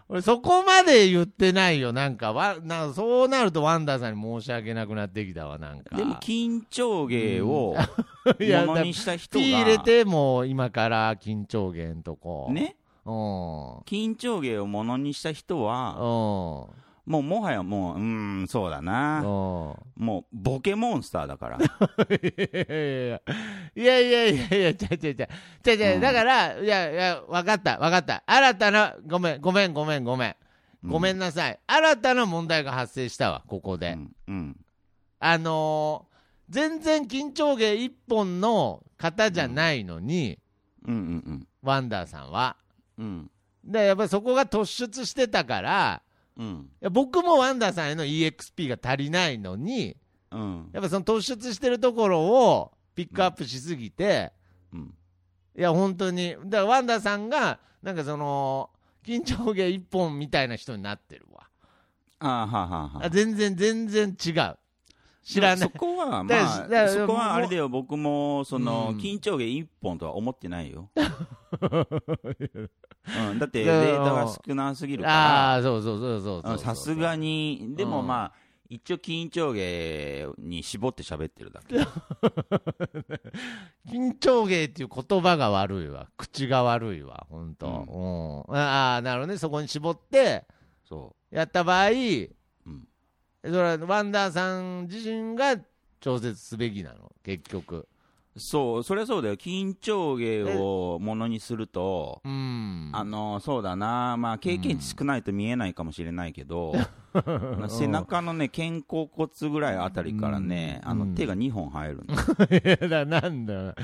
俺そこまで言ってないよ。なんか、わなんかそうなるとワンダーさんに申し訳なくなってきたわ、なんか。でも緊張芸をものにした人が、入れて、もう今から緊張源とこ。。ね、うん。緊張芸をものにした人は、うん。もうもはやもう、うーん、そうだな。うん。もうボケモンスターだから。いやいやいやいや、ちゃちゃちゃ、ちゃちゃ、うんだから、いやいや、わかった、わかった。新たな、ごめん、ごめん、ごめん、ごめん。ごめんなさい。新たな問題が発生したわ、ここで。うん。うん。あのー全然緊張芸一本の方じゃないのに、うんうんワンダーさんは。うん。うん。で、やっぱりそこが突出してたから、うん。いや僕もワンダーさんへの EXP が足りないのに、うん。やっぱその突出してるところをピックアップしすぎて、うん。いや、本当に、だからワンダーさんが、なんかその、緊張芸一本みたいな人になってるわ。ああ、はあはあはあ全然、全然違う。知らないそ。こは、まあ、そこはあれだよ、僕も、その、うん緊張芸一本とは思ってないよ。うん、だって、データが少なすぎるかああ、そうそうそうそう。さすがに、でもうんまあ、一応緊張芸に絞って喋ってるだけ。緊張芸っていう言葉が悪いわ。口が悪いわ、本当。うん。ああ、なるほどね。そこに絞って、そやった場合、う。うん。それはワンダーさん自身が調節すべきなの、結局。そう、そりゃそうだよ。緊張芸をものにすると、うん。あの、そうだな、まあ、経験値少ないと見えないかもしれないけど、まあ 背中のね、肩甲骨ぐらいあたりからね、あの、うんうん手が2本生えるの。いやだなんだ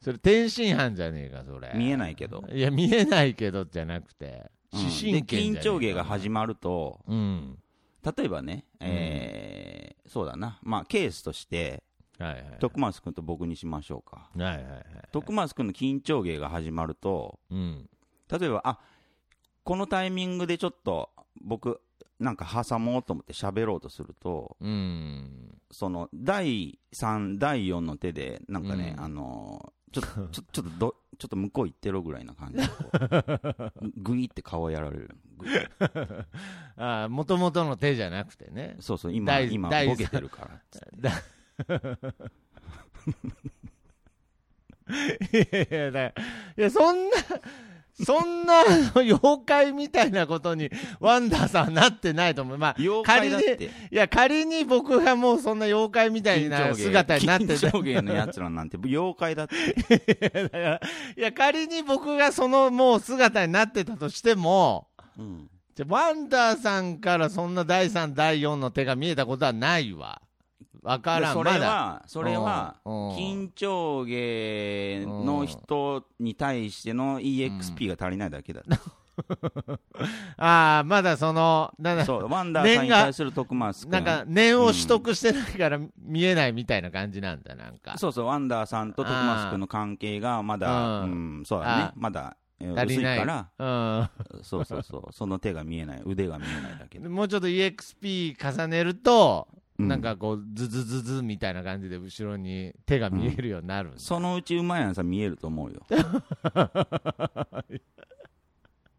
それ天津飯じゃねえかそれ見えないけど。いや見えないけどじゃなくてうん緊張芸が始まると、うん例えばね、えーそうだな、まあ、ケースとして、はいはい徳松君と僕にしましょうか。はいはいはい徳松君の緊張芸が始まると、うん。例えば、あこのタイミングでちょっと僕、なんか挟もうと思って喋ろうとすると、うん。その第3、第4の手で、なんかね、うん。あのーちょっと、ちょちょっとど、ちょっと向こう行ってろぐらいな感じでこう、ぐいって顔やられる。ぐい あもともとの手じゃなくてねそうそう、今、第今、第ボケてるから。だ いやいや、だからいや、そんな、そんな妖怪みたいなことにワンダーさんはなってないと思う。まあ、仮に、て。いや、仮に僕がもうそんな妖怪みたいな姿になってた。金上芸のやつらなんて妖怪だって。いや、仮に僕がそのもう姿になってたとしても、うん。じゃワンダーさんからそんな第3、第4の手が見えたことはないわ。わからん、それ。は、それは緊張芸の人に対しての EXP が足りないだけだ。ああ、まだその、なんだそう、ワンダーさんに対する徳マス君。なんか、念を取得してないから見えないみたいな感じなんだ、なんか。そうそう、ワンダーさんと徳マス君の関係がまだ、ううんん、そうだねあ、まだ、えー足りない。から、うそうそうそう、その手が見えない、腕が見えないだけ。もうちょっと EXP 重ねると、うんなんかこう、ズズズズみたいな感じで後ろに手が見えるようになるんだ、そのうちうまいやんさん見えると思うよ。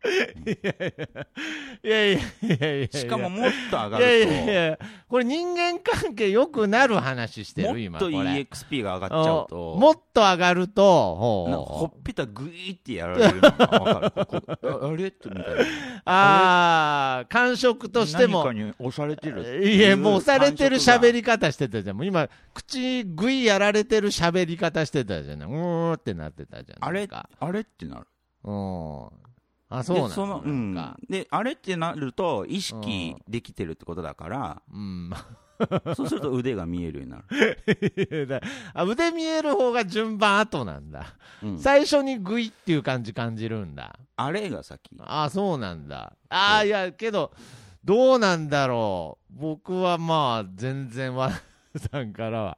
いやいやいやいやいや。しかももっと上がいやいやいるや、これ人間関係良くなる話してと、る、今。もっと EXP が上がっちゃうと、もっと上がると、ほっぺたグイーってやられるのがわかる。ああれ？ってみたいな。ああ、感触としても。何かに押されてる？いや、もう押されてる喋り。り方してたじゃん。もう今、口ぐいやられてる喋り方してたじゃん。うーってなってたじゃん。あれ？あれってなる。うん。あ、そうなんだ。でその、うんなんか。で、あれってなると、意識できてるってことだから、うん。そうすると腕が見えるようになる。だあ腕見える方が順番後なんだ。うん最初にグイっていう感じ感じるんだ。あれが先。あそうなんだ。ああ、いや、けど、どうなんだろう。僕はまあ、全然、わさんからは、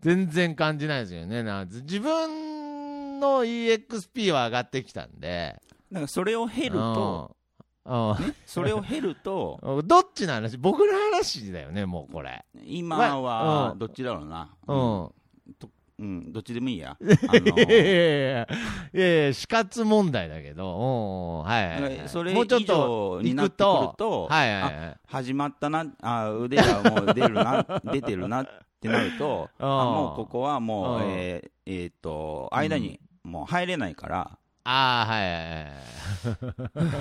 全然感じないですよね。なん自分の EXP は上がってきたんで。それを経ると、それを経ると、どっちの話？僕の話だよね、もうこれ。今うは、ん。どっちだろうな。うん。うん、どっちでもいいや。あ いやいのやいや。いやいやいや。死活問題だけど、うん。はい。はいはい、それ以もうちょっと上になってくると、はいはいはい。始まったな、あ腕がもう出るな、出てるなってなると、あうん。もうここはもう、うん。えーえーっと、間にもう入れないからああ、はいはい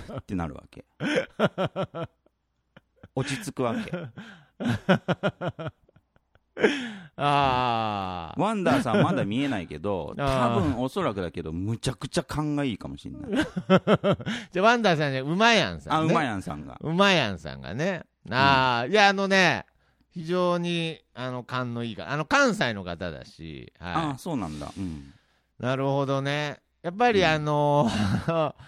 はい。ってなるわけ。落ち着くわけ。ああ。ワンダーさんまだ見えないけど、多分おそらくだけど、むちゃくちゃ勘がいいかもしれない。じゃあ、ワンダーさんね、うまやんさあ、ん、ね。うまやんさんが。うまやんさんがね。ああ、いや、あのね、非常に、あの、勘のいいかあの、関西の方だし、あはそうなんだ。うん。い。なるほどね。やっぱり、うんあのー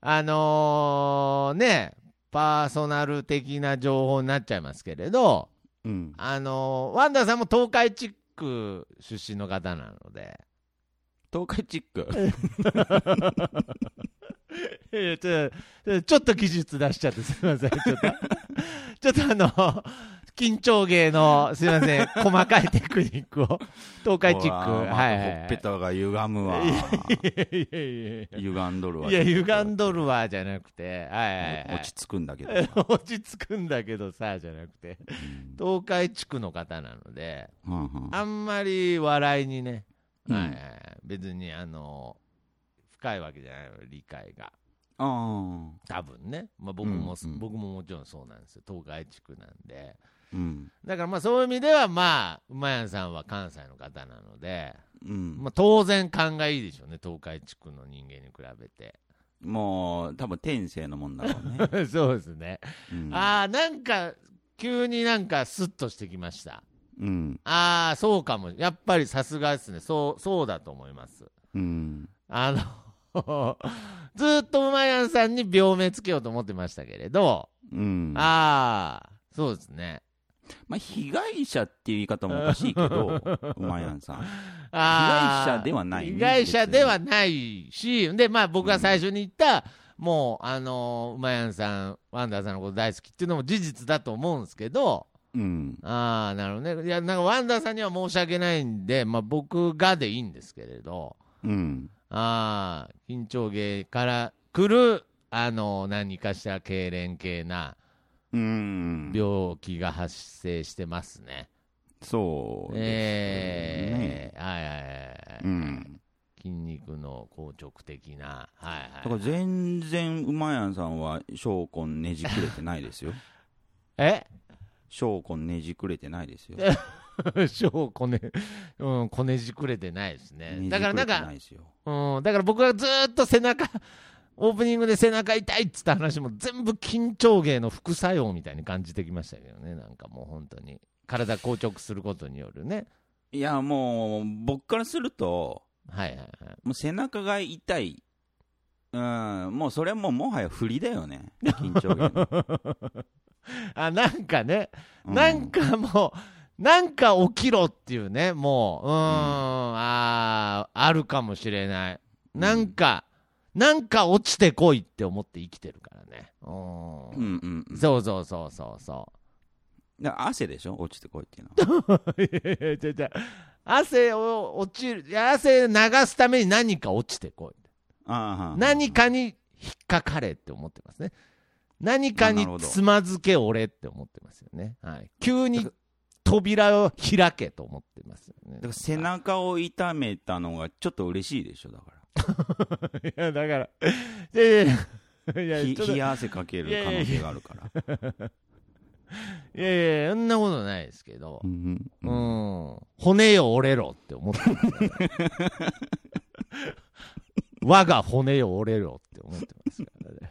あのね、パーソナル的な情報になっちゃいますけれど、うん。あのーワンダーさんも東海地区出身の方なので、東海チック？ちょっと技術出しちゃってすみません。ちょっと、ちょっとあの、緊張芸の、すみません、細かいテクニックを、東海チック、はい。ほっぺたが歪むわ。いやいやいやい歪んどるわ。や、いや、歪んどるわ、じゃなくて、はい。落ち着くんだけど。落ち着くんだけどさ、じゃなくて、うん東海地区の方なので、あんまり笑いにね、うんはい別に、あの、深いわけじゃない理解が。多分ね、まあ、僕も、僕ももちろんそうなんですよ、東海地区なんで、うん。だからまあそういう意味では、まあ、馬やんさんは関西の方なので、うん。まあ、当然勘がいいでしょうね、東海地区の人間に比べて。もう、多分天性のもんだろうね。そうですね、うんああ、なんか、急になんかスッとしてきました。うん。ああ、そうかも、やっぱりさすがですね、そうそうだと思います。うん。あの ずーっと馬やんさんに病名つけようと思ってましたけれど、うん。まああ、そうですね。あ、被害者っていう言い方もおかしいけど、うまやんさん。被害者ではないね被害者ではないし、で、まあ僕が最初に言った、もう、あのー、馬やんさん、ワンダーさんのこと大好きっていうのも事実だと思うんですけど、うん。ああ、なるほどね。いや、なんかワンダーさんには申し訳ないんで、まあ僕がでいいんですけれど、うん。ああ、緊張芸から来る、あのー、何かしら痙攣系なうん。病気が発生してますね。そうですね。ええはいはいはいはい。うん。筋肉の硬直的な。はいはい。だから全然馬やんさんは証拠ねじくれてないですよ え？証拠ねじくれてないですよ 小こね、うん、こねじくれてないですね。だからなんかうん、だから僕がずーっと背中、オープニングで背中痛いっつった話も全部緊張芸の副作用みたいに感じてきましたけどね、なんかもう本当に。体硬直することによるね。いやもう僕からするとはいはいはい。もう背中が痛い。うんもうそれはもうもはや振りだよね。緊張芸の。あ、なんかね、うん。なんかもう、なんか起きろっていうね、もう、うーん、あーあるかもしれない。なんか、なんか落ちてこいって思って生きてるからね。ううんん。うんうんそうそうそうそうそだから汗でしょ？落ちてこいっていうのはう。いやいやいやいや汗を落ちる、いや汗流すために何か落ちてこい。ああ何かに引っかかれって思ってますね。何かにつまずけ俺って思ってますよね。はい。急に扉を開けと思ってますよね。だから背中を痛めたのがちょっと嬉しいでしょだかいや、だから、いやいやいや、いや冷や汗かける可能性があるから。やいや、そんなことないですけど。う、んううん。ん、骨よ折れろって思ってます。我が骨よ折れろって思ってますからね。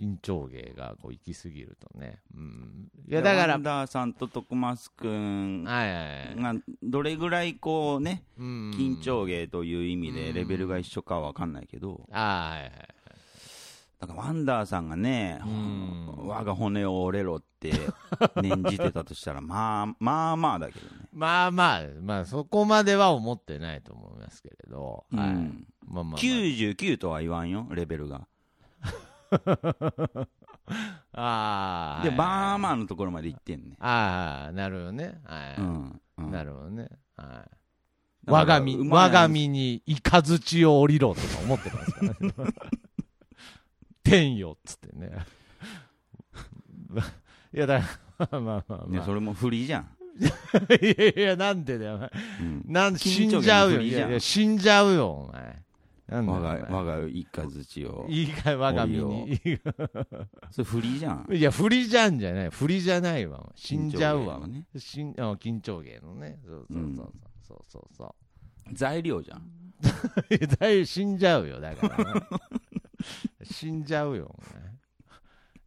緊張芸がこう行き過ぎるとね。うん。いや、だから、ワンダーさんと徳松くんはいはいはい。がどれぐらいこうねうん緊張芸という意味でうんレベルが一緒かは分かんないけどはいはい。だからワンダーさんがねうん我が骨を折れろって念じてたとしたら まあまあまあだけどねまあまあ、まあそこまでは思ってないと思いますけれど。はい。うんまあまあ、まあ。99とは言わんよレベルが ああ。ではいまあまあのところまで行ってんねああ、なるほどね。はい。うんうんなるほどね。はい。我が身、我が身に雷を降りろとか思ってますからね。天よっつってね。いや、だから、まあまあまあ。それも振りじゃんいやいや、なんでだよ、お前。うんなん死んじゃうよ。いやいや、死んじゃうよ、お前。なんだよ我が我が一家槌をいいかい、我が身に。それ振りじゃんいや、振りじゃんじゃない。振りじゃないわ。死んじゃうわ。緊張芸のね死んあ緊張芸のね。そうそうそうそう。そうそうそう。材料じゃん いやだいぶ死んじゃうよ、だから、ね。死んじゃうよ、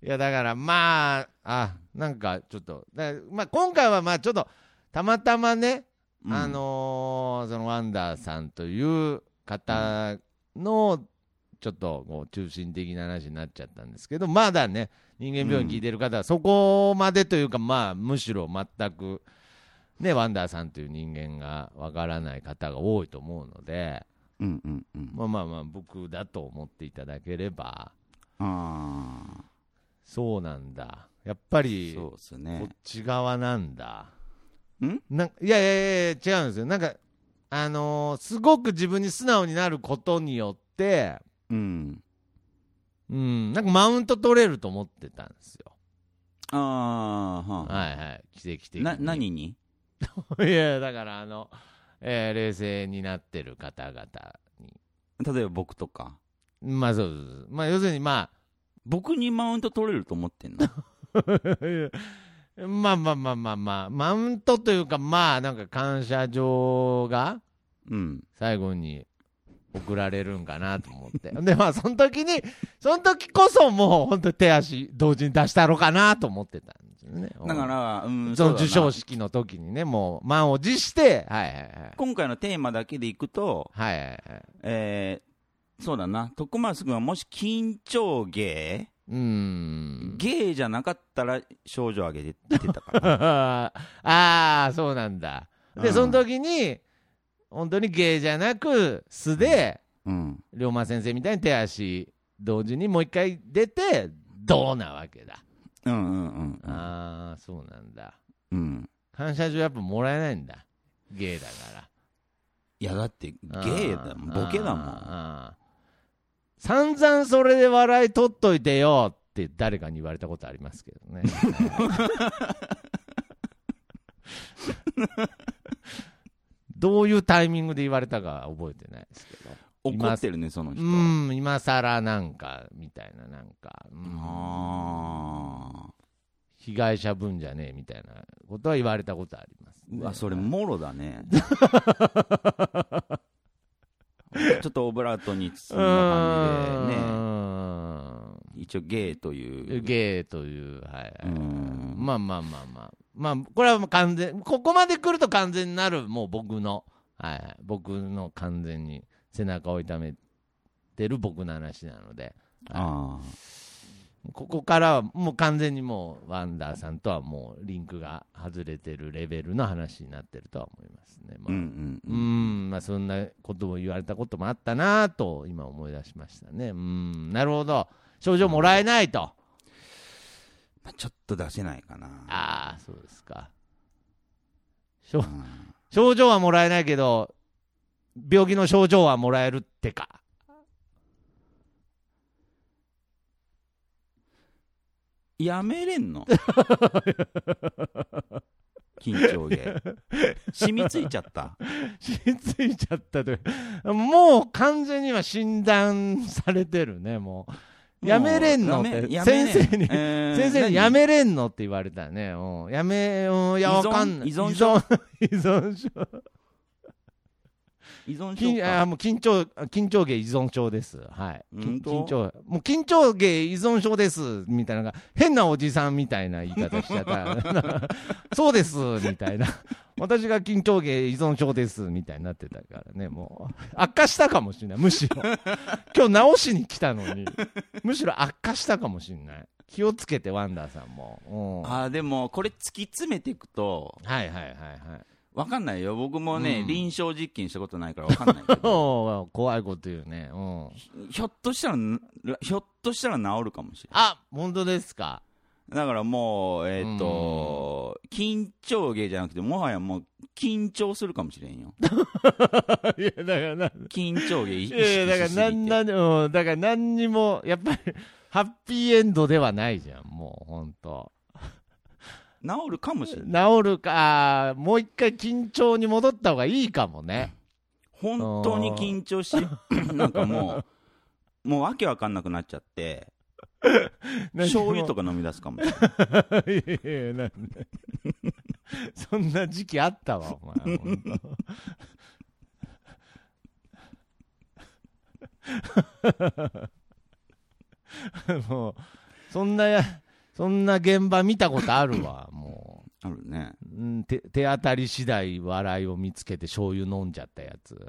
いや、だから、まあ、あ、なんか、ちょっと、だまあ、今回は、まあ、ちょっと、たまたまね、うんあのーその、ワンダーさんという方の、ちょっと、こう、中心的な話になっちゃったんですけど、まだね、人間病院聞いてる方は、そこまでというか、まあ、むしろ全く、ね、ワンダーさんという人間がわからない方が多いと思うので、うんうんうんまあまあまあ、僕だと思っていただければ、あそうなんだ。やっぱあり、そうっすこねっち側なんだ。ん？なんいやいやいや違うんですよ。なんか、あのーすごく自分に素直になることによって、うんうん、なんかマウント取れると思ってたんですよ。ああはあはいはい。奇跡的に。な何に？いや、だからあの、えー冷静になってる方々に。例えば僕とか？まあそうです。まあ要するにまあ、僕にマウント取れると思ってんの？まあまあまあまあまあ、マウントというか、まあなんか感謝状がうん最後に送られるんかなと思って。で、まあその時に、その時こそもう本当に手足同時に出したろかなと思ってたんですよね。だから、うん、そのうだな授賞式の時にね、もう満を持して、はいはいはい。今回のテーマだけでいくと、はいはいはい。えー、そうだな、徳松君はもし緊張芸、うーん。芸じゃなかったら症状上げて出てたから。ああ、そうなんだ。で、うんその時に、本当に芸じゃなく、素で、うん。龍馬先生みたいに手足同時にもう一回出て、どうなわけだ。うんうんうん。ああ、そうなんだ。うん。感謝状やっぱもらえないんだ。芸だかいや、だってら。芸だもん、ボケだもん。ん。散々それで笑い取っといてよって誰かに言われたことありますけどね。どういうタイミングで言われたか覚えてないですけど。怒ってるね、その人。うん、今更なんか、みたいな、なんか、うんあ被害者分じゃねえみたいなことは言われたことあります、ーうわ、それ、もろだね。ちょっとオブラートに包んだ感じでね、ね。一応ゲイという。ゲイという、はい、うん。まあまあまあまあ、まあ、これはもう完全、ここまで来ると完全になる、もう僕の、はい、僕の完全に背中を痛めてる僕の話なので、はあい、ここからはもう完全にもう、ワンダーさんとはもうリンクが外れてるレベルの話になってるとは思いますね。まあ。あうんうんう。ん、まあそんなことも言われたこともあったなと今思い出しましたね。うん、なるほど。症状もらえないと。まあちょっと出せないかな。ああ、そうですか。症うん症状はもらえないけど、病気の症状はもらえるってか。やめれんの？緊張芸。染みついちゃった？染みついちゃったと。もう完全には診断されてるね、もう。やめれんの？って。先生に。えー先生に何？やめれんの？って言われたね。うん、やめ、うん、いや、わかんない。依存症？依存症。依存症。もう緊張、緊張芸依存症です。はい。緊張、もう緊張芸依存症です。みたいなのが、変なおじさんみたいな言い方しちゃった。そうです。みたいな。私が緊張芸依存症です。みたいになってたからね。もう、悪化したかもしれない。むしろ。今日直しに来たのに、むしろ悪化したかもしれない。気をつけて、ワンダーさんも。うんあーでも、これ突き詰めていくと、はいはいはいはい。わかんないよ。僕もね、うん臨床実験したことないからわかんないけど、おー怖いこと言うね。うん。ひょっとしたら、ひょっとしたら治るかもしれあ、本当ですか？ない。だからもう、えっ、と、緊張芸じゃなくて、もはやもう、緊張するかもしれんよ。いや、だからな、緊張芸意い識やいや、だから、しすなん。なん、うん、だから何にも、やっぱり、ハッピーエンドではないじゃん、もう、ほんと。治るかもしれない。治るか、もう一回緊張に戻った方がいいかもね。本当に緊張し、なんかもう、もうわけわかんなくなっちゃって、醤油とか。か飲み出すかもしれない。い。そんな時期あったわ、お前。もう、そんなや、そんな現場見たことあるわ、もあるね。う。うん、手手当たり次第笑いを見つけて醤油飲んじゃったやつ。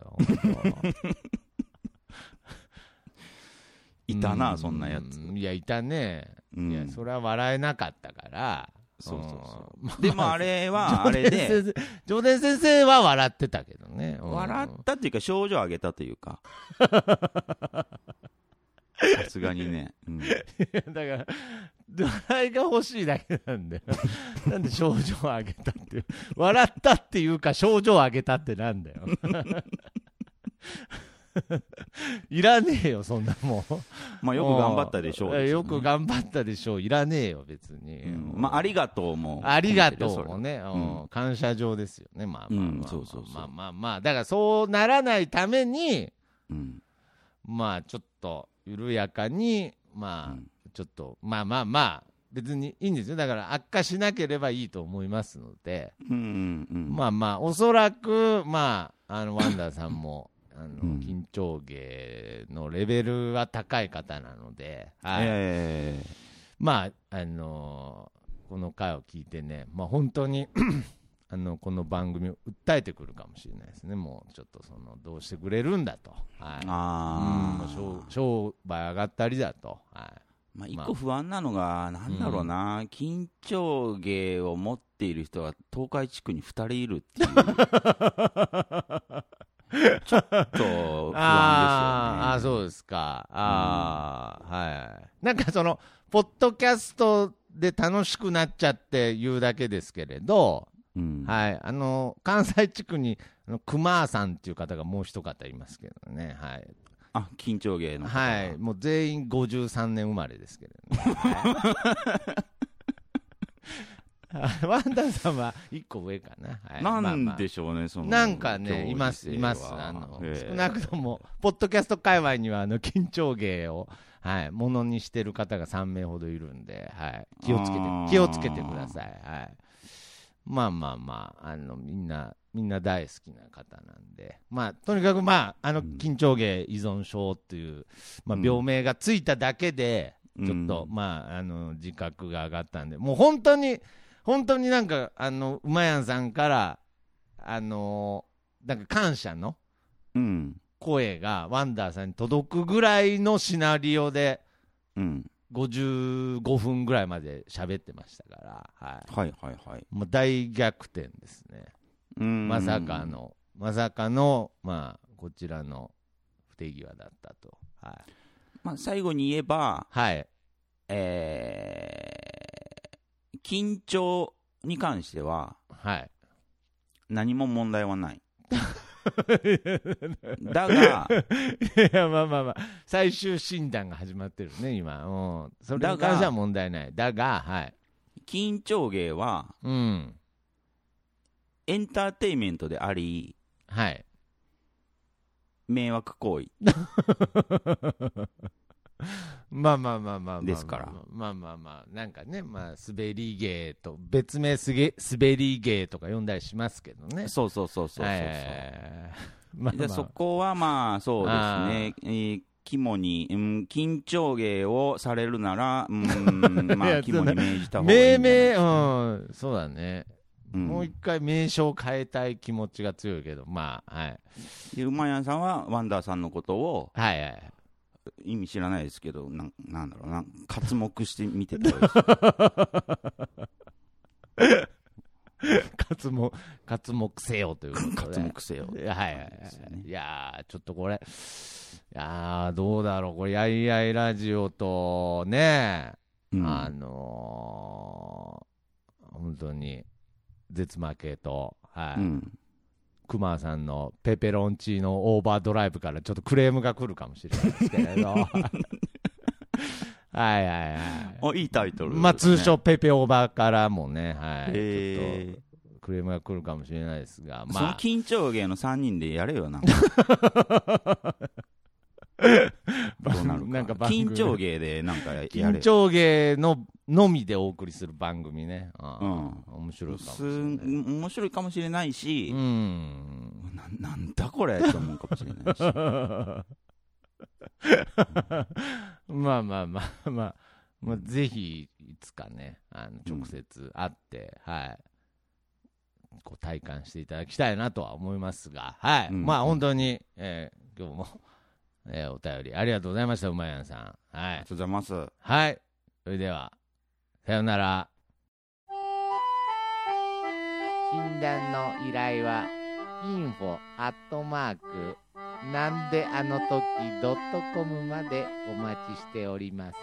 いたな、うそんなやつ。いや、いたね。うんいや、それは笑えなかったから。そうそうそううん。でもあれは、あれで、上田先生は笑ってたけどね。うん笑ったっていうか、症状上げたというか。さすがにね。うんだから、笑いが欲しいだけなんだよ。なんで症状を上げたっていう。笑ったっていうか、症状を上げたってなんだよ。いらねえよ、そんなもん。まあ、よく頑張ったでしょうですよ。く頑張ったでしょう。いらねえよ、別に。うんまあ、ありがとうも。ありがとうもね、うんうん感謝状ですよね、まあまあまあ、うんそうそうそうまあまあまあ、だからそうならないために、うん。まあちょっと緩やかに、まあ、うんちょっと、まあまあまあ、別にいいんですよ、だから悪化しなければいいと思いますので、うんうんうん。まあまあ、おそらく、まあ、あのワンダーさんも、あのうん緊張芸のレベルは高い方なので、はい。ええ。まあ、あのーこの回を聞いてね、まあ、本当に あのこの番組を訴えてくるかもしれないですね、もうちょっとそのどうしてくれるんだと、はい、うん。ああ。商商売上がったりだと、はい、まあ、一個不安なのが、なんだろうな、緊張芸を持っている人が東海地区に2人いるっていう、ちょっと不安ですよね。あーあー、そうですか、あーはい、なんかその、ポッドキャストで楽しくなっちゃって言うだけですけれど、うん。はい、あの関西地区にあの熊さんっていう方がもう一方いますけどね、はい、あ、緊張芸の。はい、もう全員53年生まれですけれどね。ワンダーさんは1個上かな。はいなんでしょうね、その。なんかね、います、性います。はあの、ええ少なくとも、ポッドキャスト界隈には、あの、緊張芸を、はい、ものにしてる方が3名ほどいるんで、はい、気をつけて気をつけてください。はい。まあまあまあ、あの、みんな、みんな大好きな方なんで、まあ、とにかくまあ、あの、うん。緊張芸依存症っていう、まあ、うん。病名がついただけで、ちょっと、まあ、あの、自覚が上がったんで、もう本当に、本当になんか、あの、うまやんさんから、あのなんか感謝のうん。声がワンダーさんに届くぐらいのシナリオで、うん。55分ぐらいまで喋ってましたから、はい。はいはいはい。もう大逆転ですね。うんまさか。の、まさかの、まあ、こちらの不手際だったと。はい。まあ、最後に言えば、はい。えー、緊張に関しては、はい。何も問題はない。だが、いや、まあまあまあ、最終診断が始まってるね、今。うん。それに関しては問題ない。だが、はい。緊張芸はうん。エンターテインメントであり、はい。迷惑行為。まあまあまあまあ。ですからまあまあまあ、なんかね、まあ、滑り芸と、別名すげ、滑り芸とか呼んだりしますけどね。そうそうそうそうそうそう。はいはいはいはいまあでまあそこはまあそうですあね、えー肝に、うん、緊張芸をされるなら、うん、まあ肝に銘じた方がいいんじゃない命名、うん、そうだね。うんもう一回名称を変えたい気持ちが強いけど、まあ、はい。で馬屋さんはワンダーさんのことをはいはい。意味知らないですけど、なんなんだろうな、刮目して見てた 目、活目せよということで。刮目せよ。はいはいはい。ですよね。いやー、ちょっとこれ、いやー、どうだろう、これ、やいやいラジオとね、うん。あのー、本当に、絶負けと、はい、うんクマさんのペペロンチーノオーバードライブからちょっとクレームが来るかもしれないですけれど。はいはいはい。あ、いいタイトルね、まあ通称ペペオーバーからもね、はい。へーちょっとクレームが来るかもしれないですが、そのまあ。緊張芸の3人でやれよな。どうなるか。なんか緊張芸でなんかやれ緊張芸ののみでお送りする番組ね。ううん面白いかもしすれない。面白いかもしれないし、うん。ななんだこれって思うかもしれないし。まあまあまあまあ、まあ、ぜひ、いつかね、あのうん直接会って、はい。こう体感していただきたいなとは思いますが、はい。うんまあ本当に、えー今日も、えーお便りありがとうございました、うまやんさん。はありがい。とうございます。はい。それでは、さようなら。診断の依頼は、info アットマーク、なんであの時ドットコムまでお待ちしております。